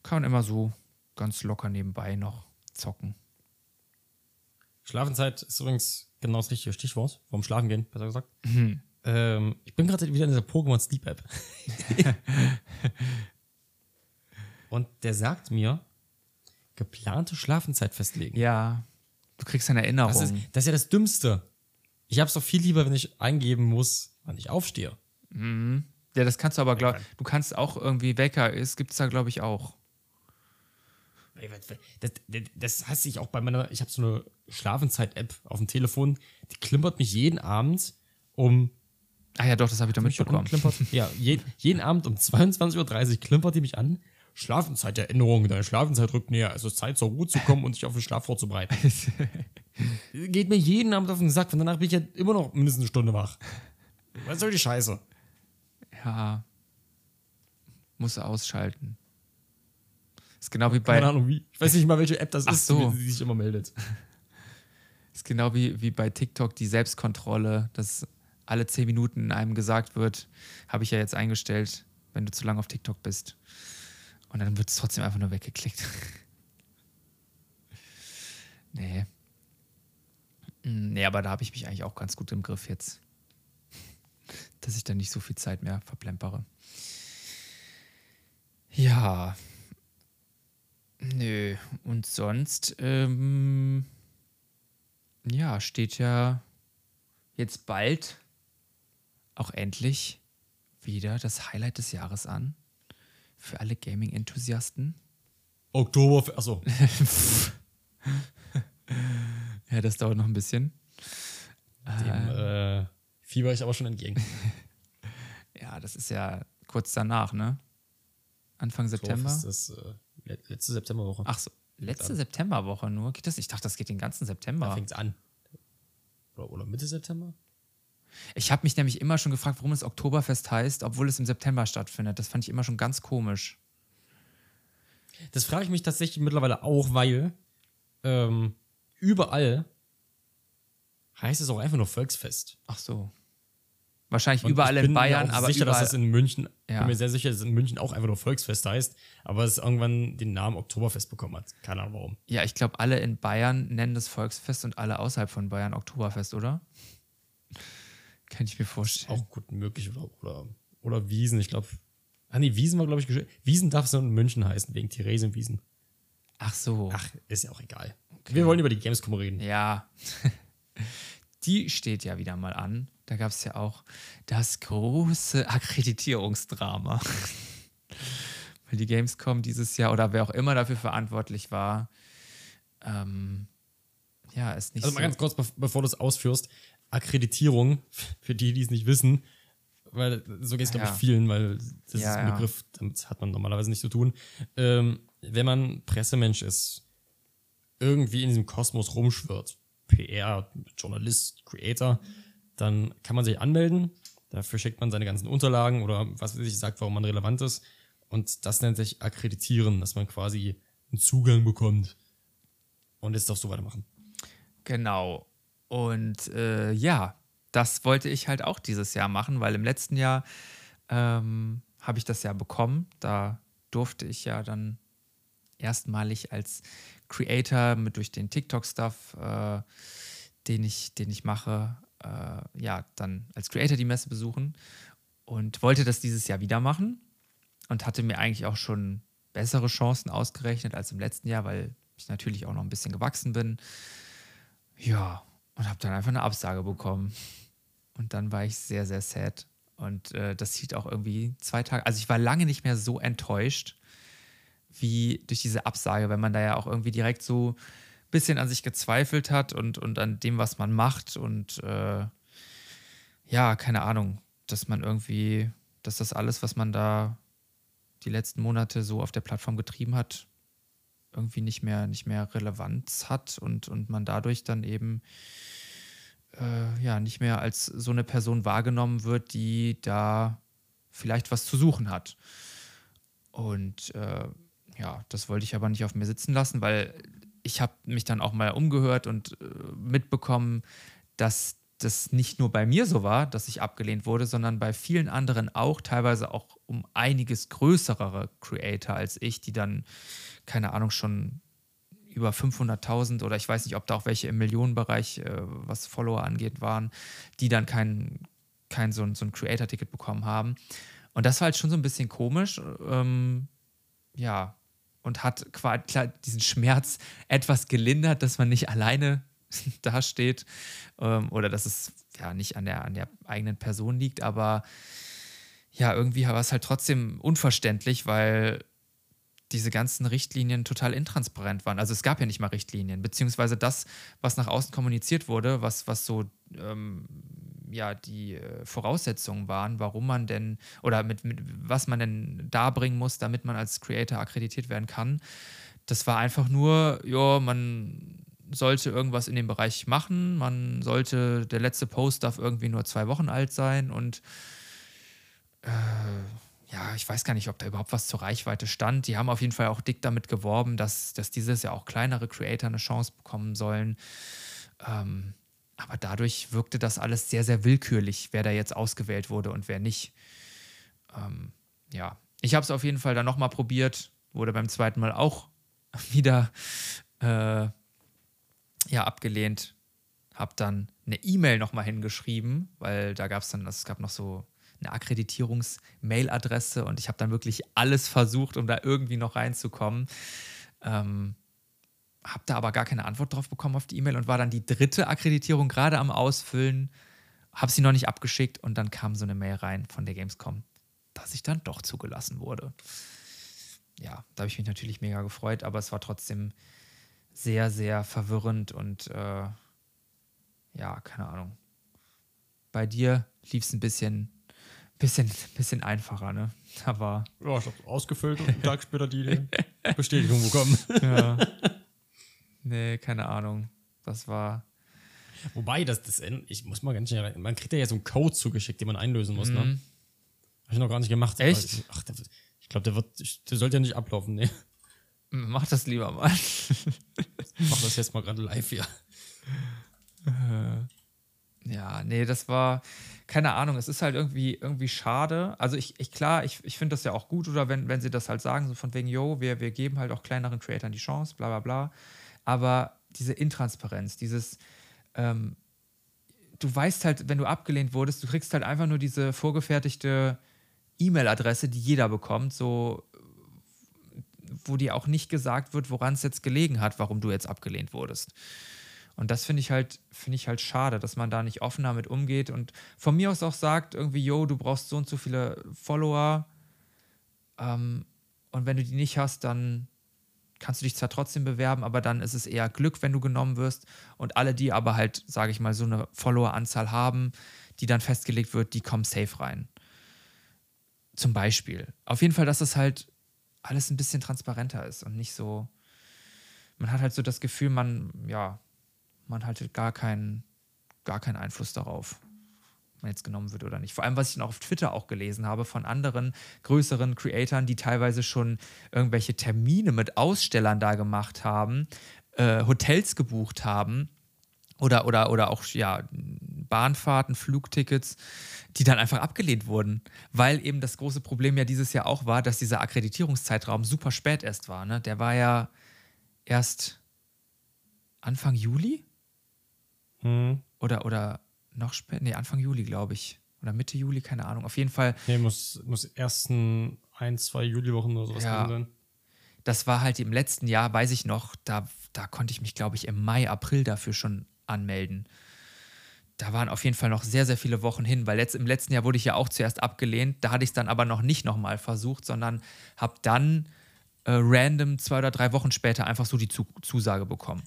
Kann man immer so ganz locker nebenbei noch zocken. Schlafenzeit ist übrigens genau das richtige Stichwort. Vorm Schlafen gehen, besser gesagt. Mhm. Ähm, ich bin gerade wieder in dieser Pokémon Sleep App. [laughs] Und der sagt mir, geplante Schlafenzeit festlegen. Ja, du kriegst eine Erinnerung. Das ist, das ist ja das Dümmste. Ich habe es doch viel lieber, wenn ich eingeben muss, wann ich aufstehe. Mhm. Ja, das kannst du aber, glaub, du kannst auch irgendwie Wecker, es gibt es da, glaube ich, auch. Das, das, das hasse ich auch bei meiner, ich habe so eine Schlafenzeit-App auf dem Telefon, die klimpert mich jeden Abend um. Ah ja, doch, das habe ich doch mitbekommen. [laughs] ja, je, jeden Abend um 22.30 Uhr klimpert die mich an. Schlafenzeiterinnerung, deine Schlafenzeit rückt näher. Also Zeit zur Ruhe zu kommen und sich auf den Schlaf vorzubereiten. [laughs] Geht mir jeden Abend auf den Sack, von danach bin ich ja immer noch mindestens eine Stunde wach. Was soll die Scheiße? Ja. Muss ausschalten. Ist genau wie bei. Keine Ahnung wie. Ich weiß nicht mal, welche App das Ach ist, so. die sich immer meldet. [laughs] Ist genau wie, wie bei TikTok die Selbstkontrolle, dass alle zehn Minuten einem gesagt wird, habe ich ja jetzt eingestellt, wenn du zu lange auf TikTok bist. Und dann wird es trotzdem einfach nur weggeklickt. [laughs] nee. Hm, nee, aber da habe ich mich eigentlich auch ganz gut im Griff jetzt. Dass ich da nicht so viel Zeit mehr verplempere. Ja, Nö, und sonst, ähm, ja, steht ja jetzt bald auch endlich wieder das Highlight des Jahres an. Für alle Gaming-Enthusiasten. Oktober, achso. [laughs] ja, das dauert noch ein bisschen. Dem äh, äh fieber ich aber schon entgegen. [laughs] ja, das ist ja kurz danach, ne? Anfang September. So ist das, äh Letzte Septemberwoche. Ach so, letzte Septemberwoche nur? Geht das? Ich dachte, das geht den ganzen September. Da fängt an. Oder, oder Mitte September? Ich habe mich nämlich immer schon gefragt, warum es Oktoberfest heißt, obwohl es im September stattfindet. Das fand ich immer schon ganz komisch. Das frage ich mich tatsächlich mittlerweile auch, weil ähm, überall heißt es auch einfach nur Volksfest. Ach so. Wahrscheinlich und überall in Bayern, aber sicher, überall, dass das in München, ja. bin mir sehr sicher, dass es in München auch einfach nur Volksfest heißt, aber es irgendwann den Namen Oktoberfest bekommen hat. Keine Ahnung warum. Ja, ich glaube, alle in Bayern nennen das Volksfest und alle außerhalb von Bayern Oktoberfest, oder? Kann ich mir vorstellen. Auch gut möglich oder, oder, oder Wiesen, ich glaube. Ah nee, Wiesen war, glaube ich, Wiesen darf es in München heißen, wegen Theresienwiesen. Ach so. Ach, ist ja auch egal. Okay. Wir wollen über die Gamescom reden. Ja. [laughs] die steht ja wieder mal an. Da gab es ja auch das große Akkreditierungsdrama. [laughs] Weil die Gamescom dieses Jahr oder wer auch immer dafür verantwortlich war, ähm, ja, ist nicht Also mal so ganz kurz, bevor du es ausführst, Akkreditierung, für die, die es nicht wissen, weil so geht es, glaube ja. ich, vielen, weil das ja, ist ein Begriff, damit hat man normalerweise nicht zu tun. Ähm, wenn man Pressemensch ist, irgendwie in diesem Kosmos rumschwirrt, PR, Journalist, Creator, dann kann man sich anmelden. Dafür schickt man seine ganzen Unterlagen oder was weiß ich, sagt, warum man relevant ist. Und das nennt sich Akkreditieren, dass man quasi einen Zugang bekommt. Und jetzt darfst du weitermachen. Genau. Und äh, ja, das wollte ich halt auch dieses Jahr machen, weil im letzten Jahr ähm, habe ich das ja bekommen. Da durfte ich ja dann erstmalig als Creator mit durch den TikTok-Stuff, äh, den, ich, den ich mache, äh, ja, dann als Creator die Messe besuchen und wollte das dieses Jahr wieder machen und hatte mir eigentlich auch schon bessere Chancen ausgerechnet als im letzten Jahr, weil ich natürlich auch noch ein bisschen gewachsen bin. Ja, und habe dann einfach eine Absage bekommen. Und dann war ich sehr, sehr sad. Und äh, das hielt auch irgendwie zwei Tage. Also ich war lange nicht mehr so enttäuscht wie durch diese Absage, wenn man da ja auch irgendwie direkt so ein bisschen an sich gezweifelt hat und, und an dem, was man macht und äh, ja, keine Ahnung, dass man irgendwie, dass das alles, was man da die letzten Monate so auf der Plattform getrieben hat, irgendwie nicht mehr, nicht mehr Relevanz hat und, und man dadurch dann eben äh, ja nicht mehr als so eine Person wahrgenommen wird, die da vielleicht was zu suchen hat. Und äh, ja, das wollte ich aber nicht auf mir sitzen lassen, weil ich habe mich dann auch mal umgehört und äh, mitbekommen, dass das nicht nur bei mir so war, dass ich abgelehnt wurde, sondern bei vielen anderen auch, teilweise auch um einiges größere Creator als ich, die dann, keine Ahnung, schon über 500.000 oder ich weiß nicht, ob da auch welche im Millionenbereich, äh, was Follower angeht, waren, die dann kein, kein so ein, so ein Creator-Ticket bekommen haben. Und das war halt schon so ein bisschen komisch. Ähm, ja, und hat quasi diesen Schmerz etwas gelindert, dass man nicht alleine [laughs] dasteht ähm, oder dass es ja nicht an der, an der eigenen Person liegt, aber ja, irgendwie war es halt trotzdem unverständlich, weil diese ganzen Richtlinien total intransparent waren. Also es gab ja nicht mal Richtlinien, beziehungsweise das, was nach außen kommuniziert wurde, was, was so ähm, ja die äh, Voraussetzungen waren, warum man denn oder mit, mit was man denn darbringen muss, damit man als Creator akkreditiert werden kann. Das war einfach nur, ja, man sollte irgendwas in dem Bereich machen. Man sollte, der letzte Post darf irgendwie nur zwei Wochen alt sein und äh, ja, ich weiß gar nicht, ob da überhaupt was zur Reichweite stand. Die haben auf jeden Fall auch dick damit geworben, dass, dass dieses Jahr auch kleinere Creator eine Chance bekommen sollen. Ähm, aber dadurch wirkte das alles sehr, sehr willkürlich, wer da jetzt ausgewählt wurde und wer nicht. Ähm, ja, ich habe es auf jeden Fall dann nochmal probiert, wurde beim zweiten Mal auch [laughs] wieder äh, ja, abgelehnt. Habe dann eine E-Mail nochmal hingeschrieben, weil da gab es dann, es gab noch so eine Akkreditierungs-Mail-Adresse und ich habe dann wirklich alles versucht, um da irgendwie noch reinzukommen. Ähm, habe da aber gar keine Antwort drauf bekommen auf die E-Mail und war dann die dritte Akkreditierung gerade am Ausfüllen, habe sie noch nicht abgeschickt und dann kam so eine Mail rein von der Gamescom, dass ich dann doch zugelassen wurde. Ja, da habe ich mich natürlich mega gefreut, aber es war trotzdem sehr, sehr verwirrend und äh, ja, keine Ahnung. Bei dir lief es ein bisschen, bisschen, bisschen einfacher, ne? [laughs] Aber. Ja, ich habe ausgefüllt und einen Tag später die Bestätigung bekommen. [laughs] ja. Nee, keine Ahnung. Das war. Wobei, das, das, ich muss mal ganz schnell, man kriegt ja so einen Code zugeschickt, den man einlösen muss, ne? mhm. ne? Habe ich noch gar nicht gemacht. Echt? Ach, der, ich glaube, der wird, der sollte ja nicht ablaufen, ne? Mach das lieber mal. Mach das jetzt mal gerade live hier. Äh, ja, nee, das war, keine Ahnung, es ist halt irgendwie, irgendwie schade. Also ich, ich klar, ich, ich finde das ja auch gut, oder wenn, wenn sie das halt sagen, so von wegen, yo, wir, wir geben halt auch kleineren Creatoren die Chance, bla bla bla. Aber diese Intransparenz, dieses, ähm, du weißt halt, wenn du abgelehnt wurdest, du kriegst halt einfach nur diese vorgefertigte E-Mail-Adresse, die jeder bekommt, so wo dir auch nicht gesagt wird, woran es jetzt gelegen hat, warum du jetzt abgelehnt wurdest. Und das finde ich halt, finde ich halt schade, dass man da nicht offen damit umgeht und von mir aus auch sagt, irgendwie, yo, du brauchst so und so viele Follower. Ähm, und wenn du die nicht hast, dann kannst du dich zwar trotzdem bewerben, aber dann ist es eher Glück, wenn du genommen wirst. Und alle, die aber halt, sage ich mal, so eine Follower-Anzahl haben, die dann festgelegt wird, die kommen safe rein. Zum Beispiel. Auf jeden Fall, dass es halt alles ein bisschen transparenter ist und nicht so. Man hat halt so das Gefühl, man, ja, man hat gar keinen, gar keinen Einfluss darauf, ob man jetzt genommen wird oder nicht. Vor allem, was ich dann auch auf Twitter auch gelesen habe von anderen größeren Creatoren, die teilweise schon irgendwelche Termine mit Ausstellern da gemacht haben, äh, Hotels gebucht haben oder, oder, oder auch ja, Bahnfahrten, Flugtickets, die dann einfach abgelehnt wurden, weil eben das große Problem ja dieses Jahr auch war, dass dieser Akkreditierungszeitraum super spät erst war. Ne? Der war ja erst Anfang Juli? Hm. Oder, oder noch später? Nee, Anfang Juli, glaube ich. Oder Mitte Juli, keine Ahnung. Auf jeden Fall. Nee, muss, muss ersten ein, zwei Juliwochen oder sowas ja, sein. Das war halt im letzten Jahr, weiß ich noch, da, da konnte ich mich, glaube ich, im Mai, April dafür schon anmelden da waren auf jeden Fall noch sehr, sehr viele Wochen hin, weil letzt, im letzten Jahr wurde ich ja auch zuerst abgelehnt. Da hatte ich es dann aber noch nicht nochmal versucht, sondern habe dann äh, random zwei oder drei Wochen später einfach so die Zu Zusage bekommen.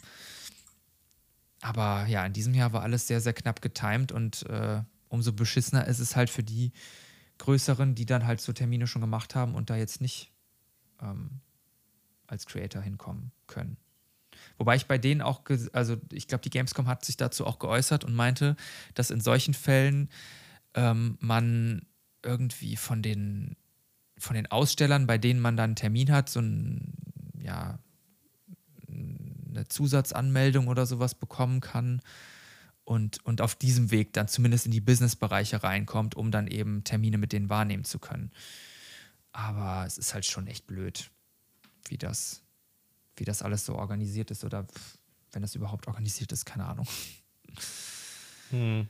Aber ja, in diesem Jahr war alles sehr, sehr knapp getimt und äh, umso beschissener ist es halt für die größeren, die dann halt so Termine schon gemacht haben und da jetzt nicht ähm, als Creator hinkommen können. Wobei ich bei denen auch, also ich glaube, die Gamescom hat sich dazu auch geäußert und meinte, dass in solchen Fällen ähm, man irgendwie von den, von den Ausstellern, bei denen man dann einen Termin hat, so ein, ja, eine Zusatzanmeldung oder sowas bekommen kann und, und auf diesem Weg dann zumindest in die Businessbereiche reinkommt, um dann eben Termine mit denen wahrnehmen zu können. Aber es ist halt schon echt blöd, wie das, wie das alles so organisiert ist oder wenn das überhaupt organisiert ist, keine Ahnung. Hm.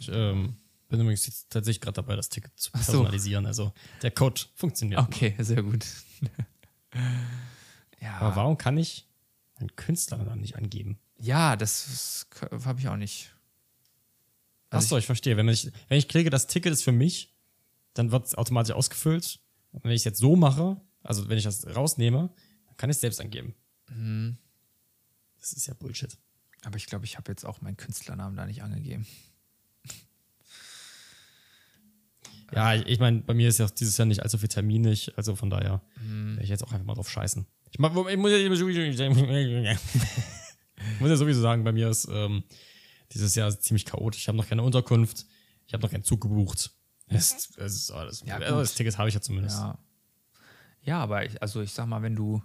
Ich ähm, bin übrigens jetzt tatsächlich gerade dabei, das Ticket zu personalisieren. So. Also der Code funktioniert. Okay, noch. sehr gut. [laughs] ja. Aber warum kann ich meinen Künstler dann nicht angeben? Ja, das, das habe ich auch nicht. Also Achso, ich, ich verstehe. Wenn ich, wenn ich klicke, das Ticket ist für mich, dann wird es automatisch ausgefüllt. Und wenn ich es jetzt so mache, also wenn ich das rausnehme, dann kann ich es selbst angeben. Mhm. Das ist ja Bullshit. Aber ich glaube, ich habe jetzt auch meinen Künstlernamen da nicht angegeben. [laughs] Ja, ich, ich meine, bei mir ist ja dieses Jahr nicht allzu viel terminlich, also von daher mhm. werde ich jetzt auch einfach mal drauf scheißen. Ich, mach, ich, muss, ja, [laughs] ich, muss, ja sowieso sagen, bei mir ist ähm, dieses Jahr ziemlich chaotisch. Ich habe noch keine Unterkunft, ich habe noch keinen Zug gebucht. Es, es ist alles. Ja, also das Ticket habe ich ja zumindest. Ja. Ja, aber ich, also ich sag mal, wenn du,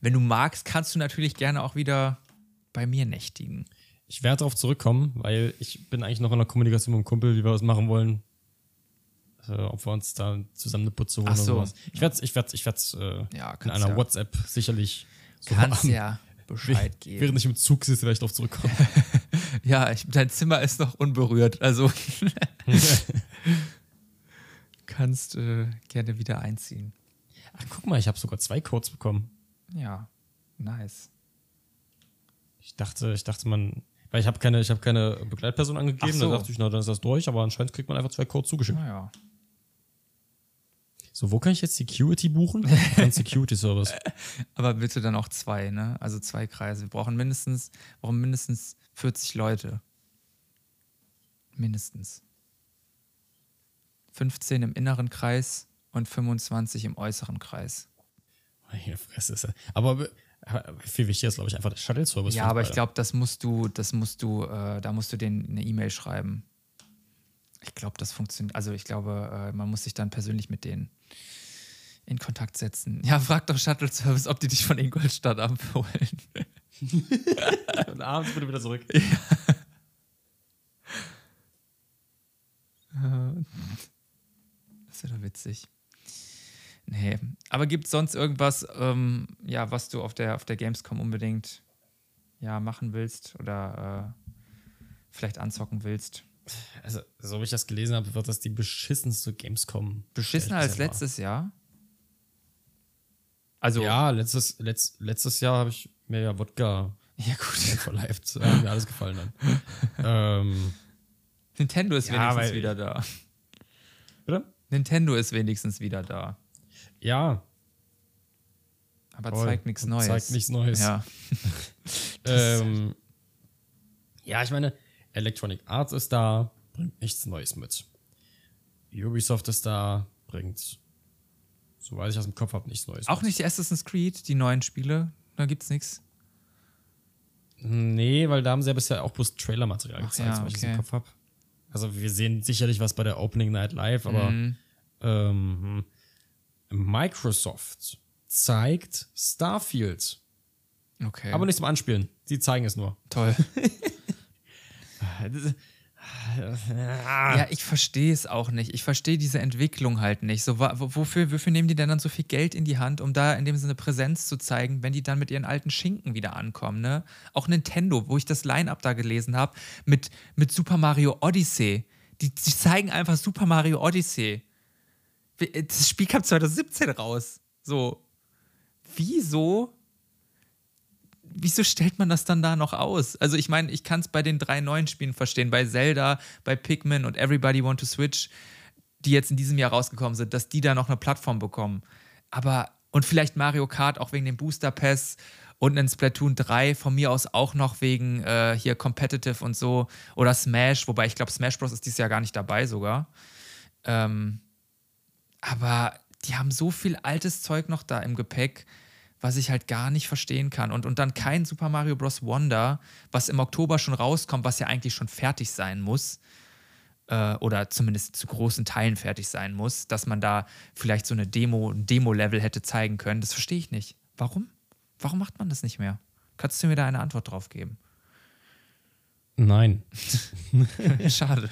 wenn du magst, kannst du natürlich gerne auch wieder bei mir nächtigen. Ich werde darauf zurückkommen, weil ich bin eigentlich noch in der Kommunikation mit dem Kumpel, wie wir das machen wollen äh, ob wir uns da zusammen eine Putze holen Ach so. oder sowas. Ich werde es ich werd, ich äh, ja, in einer ja. WhatsApp sicherlich so Kannst am, ja Bescheid geben. Während ich im Zug sitze, werde ich darauf zurückkommen. [laughs] ja, ich, dein Zimmer ist noch unberührt, also [laughs] kannst äh, gerne wieder einziehen. Ach, guck mal, ich habe sogar zwei Codes bekommen. Ja, nice. Ich dachte, ich dachte, man, weil ich habe keine, ich habe keine Begleitperson angegeben, so. da dachte ich, na, dann ist das durch, aber anscheinend kriegt man einfach zwei Codes zugeschickt. Naja. So, wo kann ich jetzt Security buchen? Ein Security Service. [laughs] Aber bitte dann auch zwei, ne? Also zwei Kreise. Wir brauchen mindestens, brauchen mindestens 40 Leute. Mindestens. 15 im inneren Kreis und 25 im äußeren Kreis. Meine Fresse. Aber viel wichtiger ist, glaube ich, einfach der Shuttle-Service. Ja, aber ich glaube, das musst du, das musst du, äh, da musst du denen eine E-Mail schreiben. Ich glaube, das funktioniert. Also ich glaube, äh, man muss sich dann persönlich mit denen in Kontakt setzen. Ja, frag doch Shuttle Service, ob die dich von Ingolstadt abholen. [laughs] Und abends bitte wieder zurück. Ja. [laughs] Das wäre doch witzig. Nee. Aber gibt es sonst irgendwas, ähm, ja, was du auf der, auf der Gamescom unbedingt ja, machen willst oder äh, vielleicht anzocken willst? Also, so wie ich das gelesen habe, wird das die beschissenste Gamescom. Beschissener als letztes Jahr? Also. Ja, letztes, letzt, letztes Jahr habe ich mir ja Wodka [laughs] ja, gut. verleibt. Hat mir alles gefallen dann. [laughs] ähm, Nintendo ist ja, wenigstens wieder da. Bitte? Nintendo ist wenigstens wieder da. Ja. Aber zeigt nichts Neues. Zeigt nichts Neues. Ja. [laughs] ähm, ja, ich meine, Electronic Arts ist da, bringt nichts Neues mit. Ubisoft ist da, bringt, soweit ich das im Kopf habe, nichts Neues. Auch mit. nicht die Assassin's Creed, die neuen Spiele, da gibt's nichts. Nee, weil da haben sie ja bisher auch bloß Trailer-Material gezeigt, ja, okay. ich das im Kopf habe. Also wir sehen sicherlich was bei der Opening Night Live, aber mhm. ähm, Microsoft zeigt Starfield. Okay. Aber nicht zum Anspielen. Sie zeigen es nur. Toll. [laughs] ja, ich verstehe es auch nicht. Ich verstehe diese Entwicklung halt nicht. So, wofür, wofür nehmen die denn dann so viel Geld in die Hand, um da in dem Sinne Präsenz zu zeigen, wenn die dann mit ihren alten Schinken wieder ankommen? Ne? Auch Nintendo, wo ich das Line-Up da gelesen habe, mit, mit Super Mario Odyssey. Die, die zeigen einfach Super Mario Odyssey. Das Spiel kam 2017 raus. So. Wieso? Wieso stellt man das dann da noch aus? Also, ich meine, ich kann es bei den drei neuen Spielen verstehen, bei Zelda, bei Pikmin und Everybody Want to Switch, die jetzt in diesem Jahr rausgekommen sind, dass die da noch eine Plattform bekommen. aber, und vielleicht Mario Kart auch wegen dem Booster Pass und einen Splatoon 3 von mir aus auch noch wegen äh, hier Competitive und so. Oder Smash, wobei ich glaube, Smash Bros. ist dieses Jahr gar nicht dabei sogar. Ähm, aber die haben so viel altes Zeug noch da im Gepäck, was ich halt gar nicht verstehen kann. Und, und dann kein Super Mario Bros. Wonder, was im Oktober schon rauskommt, was ja eigentlich schon fertig sein muss. Äh, oder zumindest zu großen Teilen fertig sein muss, dass man da vielleicht so eine Demo, ein Demo-Level hätte zeigen können. Das verstehe ich nicht. Warum? Warum macht man das nicht mehr? Kannst du mir da eine Antwort drauf geben? Nein. [laughs] Schade.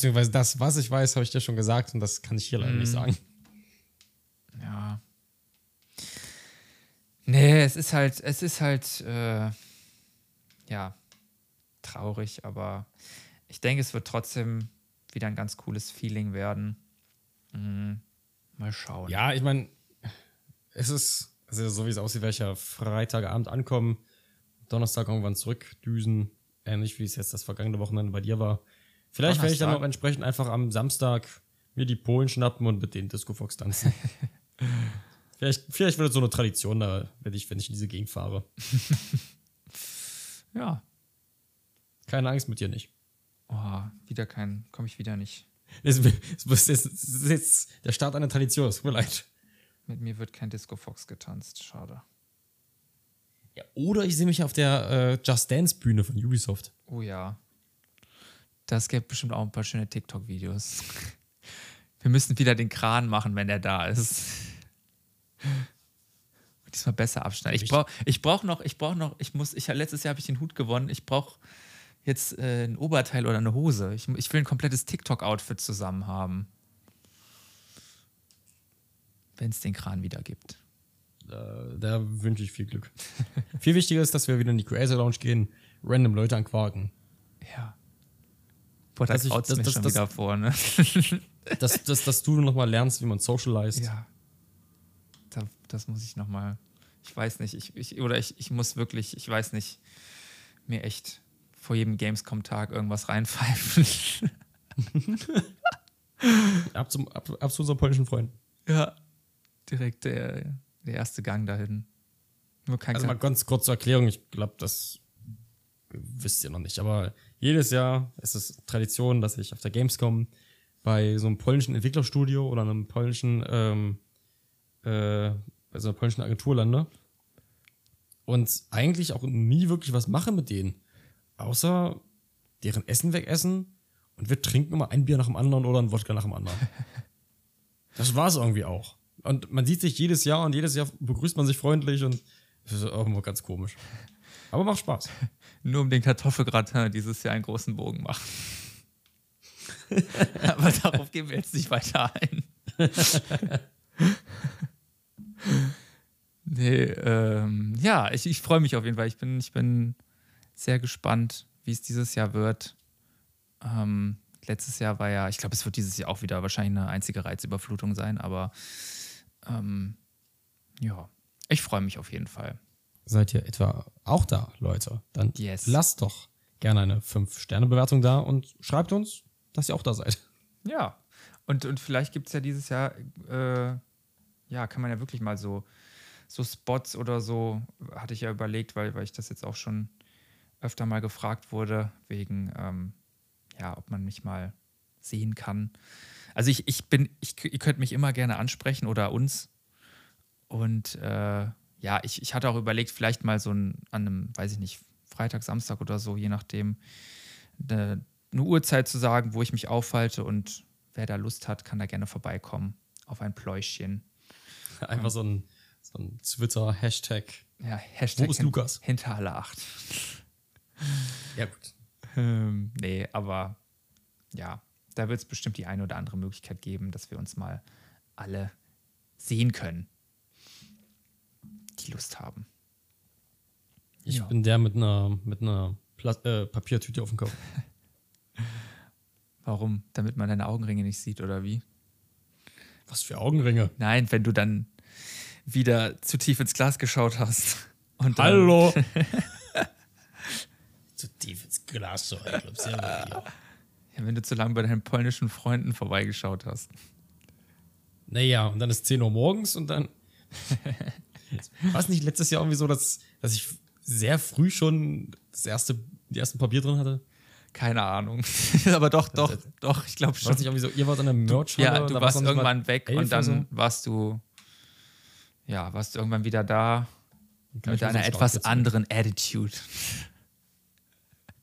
Beziehungsweise das, was ich weiß, habe ich dir schon gesagt und das kann ich hier leider nicht sagen. Ja. Nee, es ist halt, es ist halt, äh, ja, traurig, aber ich denke, es wird trotzdem wieder ein ganz cooles Feeling werden. Mhm. Mal schauen. Ja, ich meine, es ist, also so wie es aussieht, werde ich ja Freitagabend ankommen, Donnerstag irgendwann zurückdüsen, ähnlich wie es jetzt das vergangene Wochenende bei dir war. Vielleicht werde ich dann auch entsprechend einfach am Samstag mir die Polen schnappen und mit denen Disco Fox tanzen. [laughs] vielleicht, vielleicht wird es so eine Tradition da, wenn ich, wenn ich in diese Gegend fahre. [laughs] ja. Keine Angst mit dir nicht. Oh, wieder kein, komme ich wieder nicht. Es ist, jetzt der Start einer Tradition, es tut mir leid. Mit mir wird kein Disco Fox getanzt, schade. Ja, oder ich sehe mich auf der äh, Just Dance Bühne von Ubisoft. Oh ja. Das gibt bestimmt auch ein paar schöne TikTok-Videos. [laughs] Wir müssen wieder den Kran machen, wenn der da ist. Diesmal besser abschneiden. Ich brauche ich brauch noch, ich brauche noch, ich muss, ich letztes Jahr habe ich den Hut gewonnen. Ich brauche jetzt äh, ein Oberteil oder eine Hose. Ich, ich will ein komplettes TikTok-Outfit zusammen haben. Wenn es den Kran wieder gibt. Da, da wünsche ich viel Glück. viel wichtiger ist, dass wir wieder in die Creator Lounge gehen, random Leute anquaken. Ja. Boah, das traut mir schon das, wieder vor, ne? [laughs] dass, dass, dass du nochmal lernst, wie man socialized. Ja. Da, das muss ich nochmal. Ich weiß nicht, ich, ich, oder ich, ich muss wirklich, ich weiß nicht, mir echt vor jedem Gamescom-Tag irgendwas reinpfeifen. [laughs] ab, zum, ab, ab zu unseren polnischen Freunden. Ja, direkt der, der erste Gang dahin. Nur kein also mal ganz kurz zur Erklärung, ich glaube, das wisst ihr noch nicht, aber jedes Jahr ist es Tradition, dass ich auf der Gamescom bei so einem polnischen Entwicklerstudio oder einem polnischen, ähm, äh, bei so einer polnischen Agentur lande und eigentlich auch nie wirklich was mache mit denen außer deren Essen wegessen und wir trinken immer ein Bier nach dem anderen oder ein Wodka nach dem anderen. [laughs] das war es irgendwie auch. Und man sieht sich jedes Jahr und jedes Jahr begrüßt man sich freundlich und das ist auch immer ganz komisch. Aber macht Spaß. Nur um den Kartoffelgratin dieses Jahr einen großen Bogen machen. [laughs] Aber darauf gehen wir jetzt nicht weiter ein. [laughs] nee, ähm, ja, ich, ich freue mich auf jeden Fall. Ich bin, ich bin sehr gespannt, wie es dieses Jahr wird. Ähm, letztes Jahr war ja, ich glaube, es wird dieses Jahr auch wieder wahrscheinlich eine einzige Reizüberflutung sein, aber ähm, ja, ich freue mich auf jeden Fall. Seid ihr etwa auch da, Leute? Dann yes. lasst doch gerne eine 5-Sterne-Bewertung da und schreibt uns, dass ihr auch da seid. Ja, und, und vielleicht gibt es ja dieses Jahr, äh, ja, kann man ja wirklich mal so, so Spots oder so, hatte ich ja überlegt, weil, weil ich das jetzt auch schon öfter mal gefragt wurde, wegen, ähm, ja, ob man mich mal sehen kann. Also ich, ich bin, ich, ihr könnt mich immer gerne ansprechen oder uns. Und äh, ja, ich, ich hatte auch überlegt, vielleicht mal so ein, an einem, weiß ich nicht, Freitag, Samstag oder so, je nachdem, eine, eine Uhrzeit zu sagen, wo ich mich aufhalte und wer da Lust hat, kann da gerne vorbeikommen auf ein Pläuschchen. [laughs] Einfach so ein, so ein Twitter-Hashtag. Ja, Hashtag Wo ist Lukas? Hinter alle acht. [laughs] Ja, gut. Ähm, nee, aber ja, da wird es bestimmt die eine oder andere Möglichkeit geben, dass wir uns mal alle sehen können, die Lust haben. Ich ja. bin der mit einer, mit einer Pla äh, Papiertüte auf dem Kopf. [laughs] Warum? Damit man deine Augenringe nicht sieht, oder wie? Was für Augenringe? Nein, wenn du dann wieder zu tief ins Glas geschaut hast. Hallo! [laughs] zu tief ins Glas. So, ich glaub, sehr ja, wenn du zu lange bei deinen polnischen Freunden vorbeigeschaut hast. Naja, und dann ist 10 Uhr morgens und dann. [laughs] War es nicht letztes Jahr irgendwie so, dass, dass ich sehr früh schon das erste, die ersten Papier drin hatte? Keine Ahnung. [laughs] Aber doch, doch, doch, ich glaube schon. nicht irgendwie so, ihr wart an der merch Ja, du warst irgendwann weg und dann warst du, ja, warst du irgendwann wieder da mit einer etwas anderen Attitude.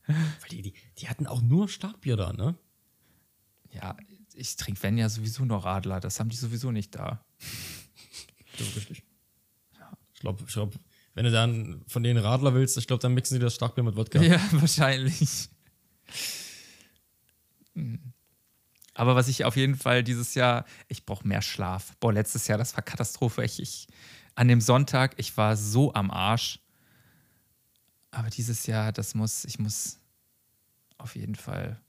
Weil die, die, die hatten auch nur Starkbier da, ne? Ja, ich trinke wenn ja sowieso nur Radler, das haben die sowieso nicht da. Das ist richtig. Ich glaube, ich glaub, wenn du dann von denen Radler willst, ich glaube, dann mixen sie das Starkbier mit Wodka. Ja, [laughs] wahrscheinlich. Hm. Aber was ich auf jeden Fall dieses Jahr, ich brauche mehr Schlaf. Boah, letztes Jahr, das war Katastrophe. Ich, ich, an dem Sonntag, ich war so am Arsch. Aber dieses Jahr, das muss, ich muss auf jeden Fall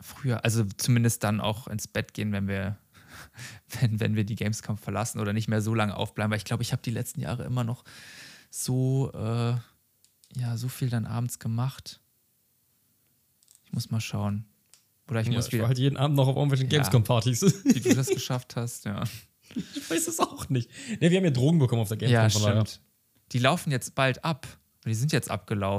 früher, also zumindest dann auch ins Bett gehen, wenn wir, [laughs] wenn, wenn wir die Gamescom verlassen oder nicht mehr so lange aufbleiben. Weil ich glaube, ich habe die letzten Jahre immer noch so, äh, ja, so viel dann abends gemacht. Ich muss mal schauen. Oder ich Ja, muss ich wieder, war halt jeden Abend noch auf irgendwelchen Ja. Gamescom-Partys. wie du das [laughs] geschafft hast, ja. ich weiß es auch nicht. Ne, wir haben ja Drogen bekommen auf der Gamescom. Ja, stimmt. Die laufen jetzt bald ab. Die sind jetzt abgelaufen.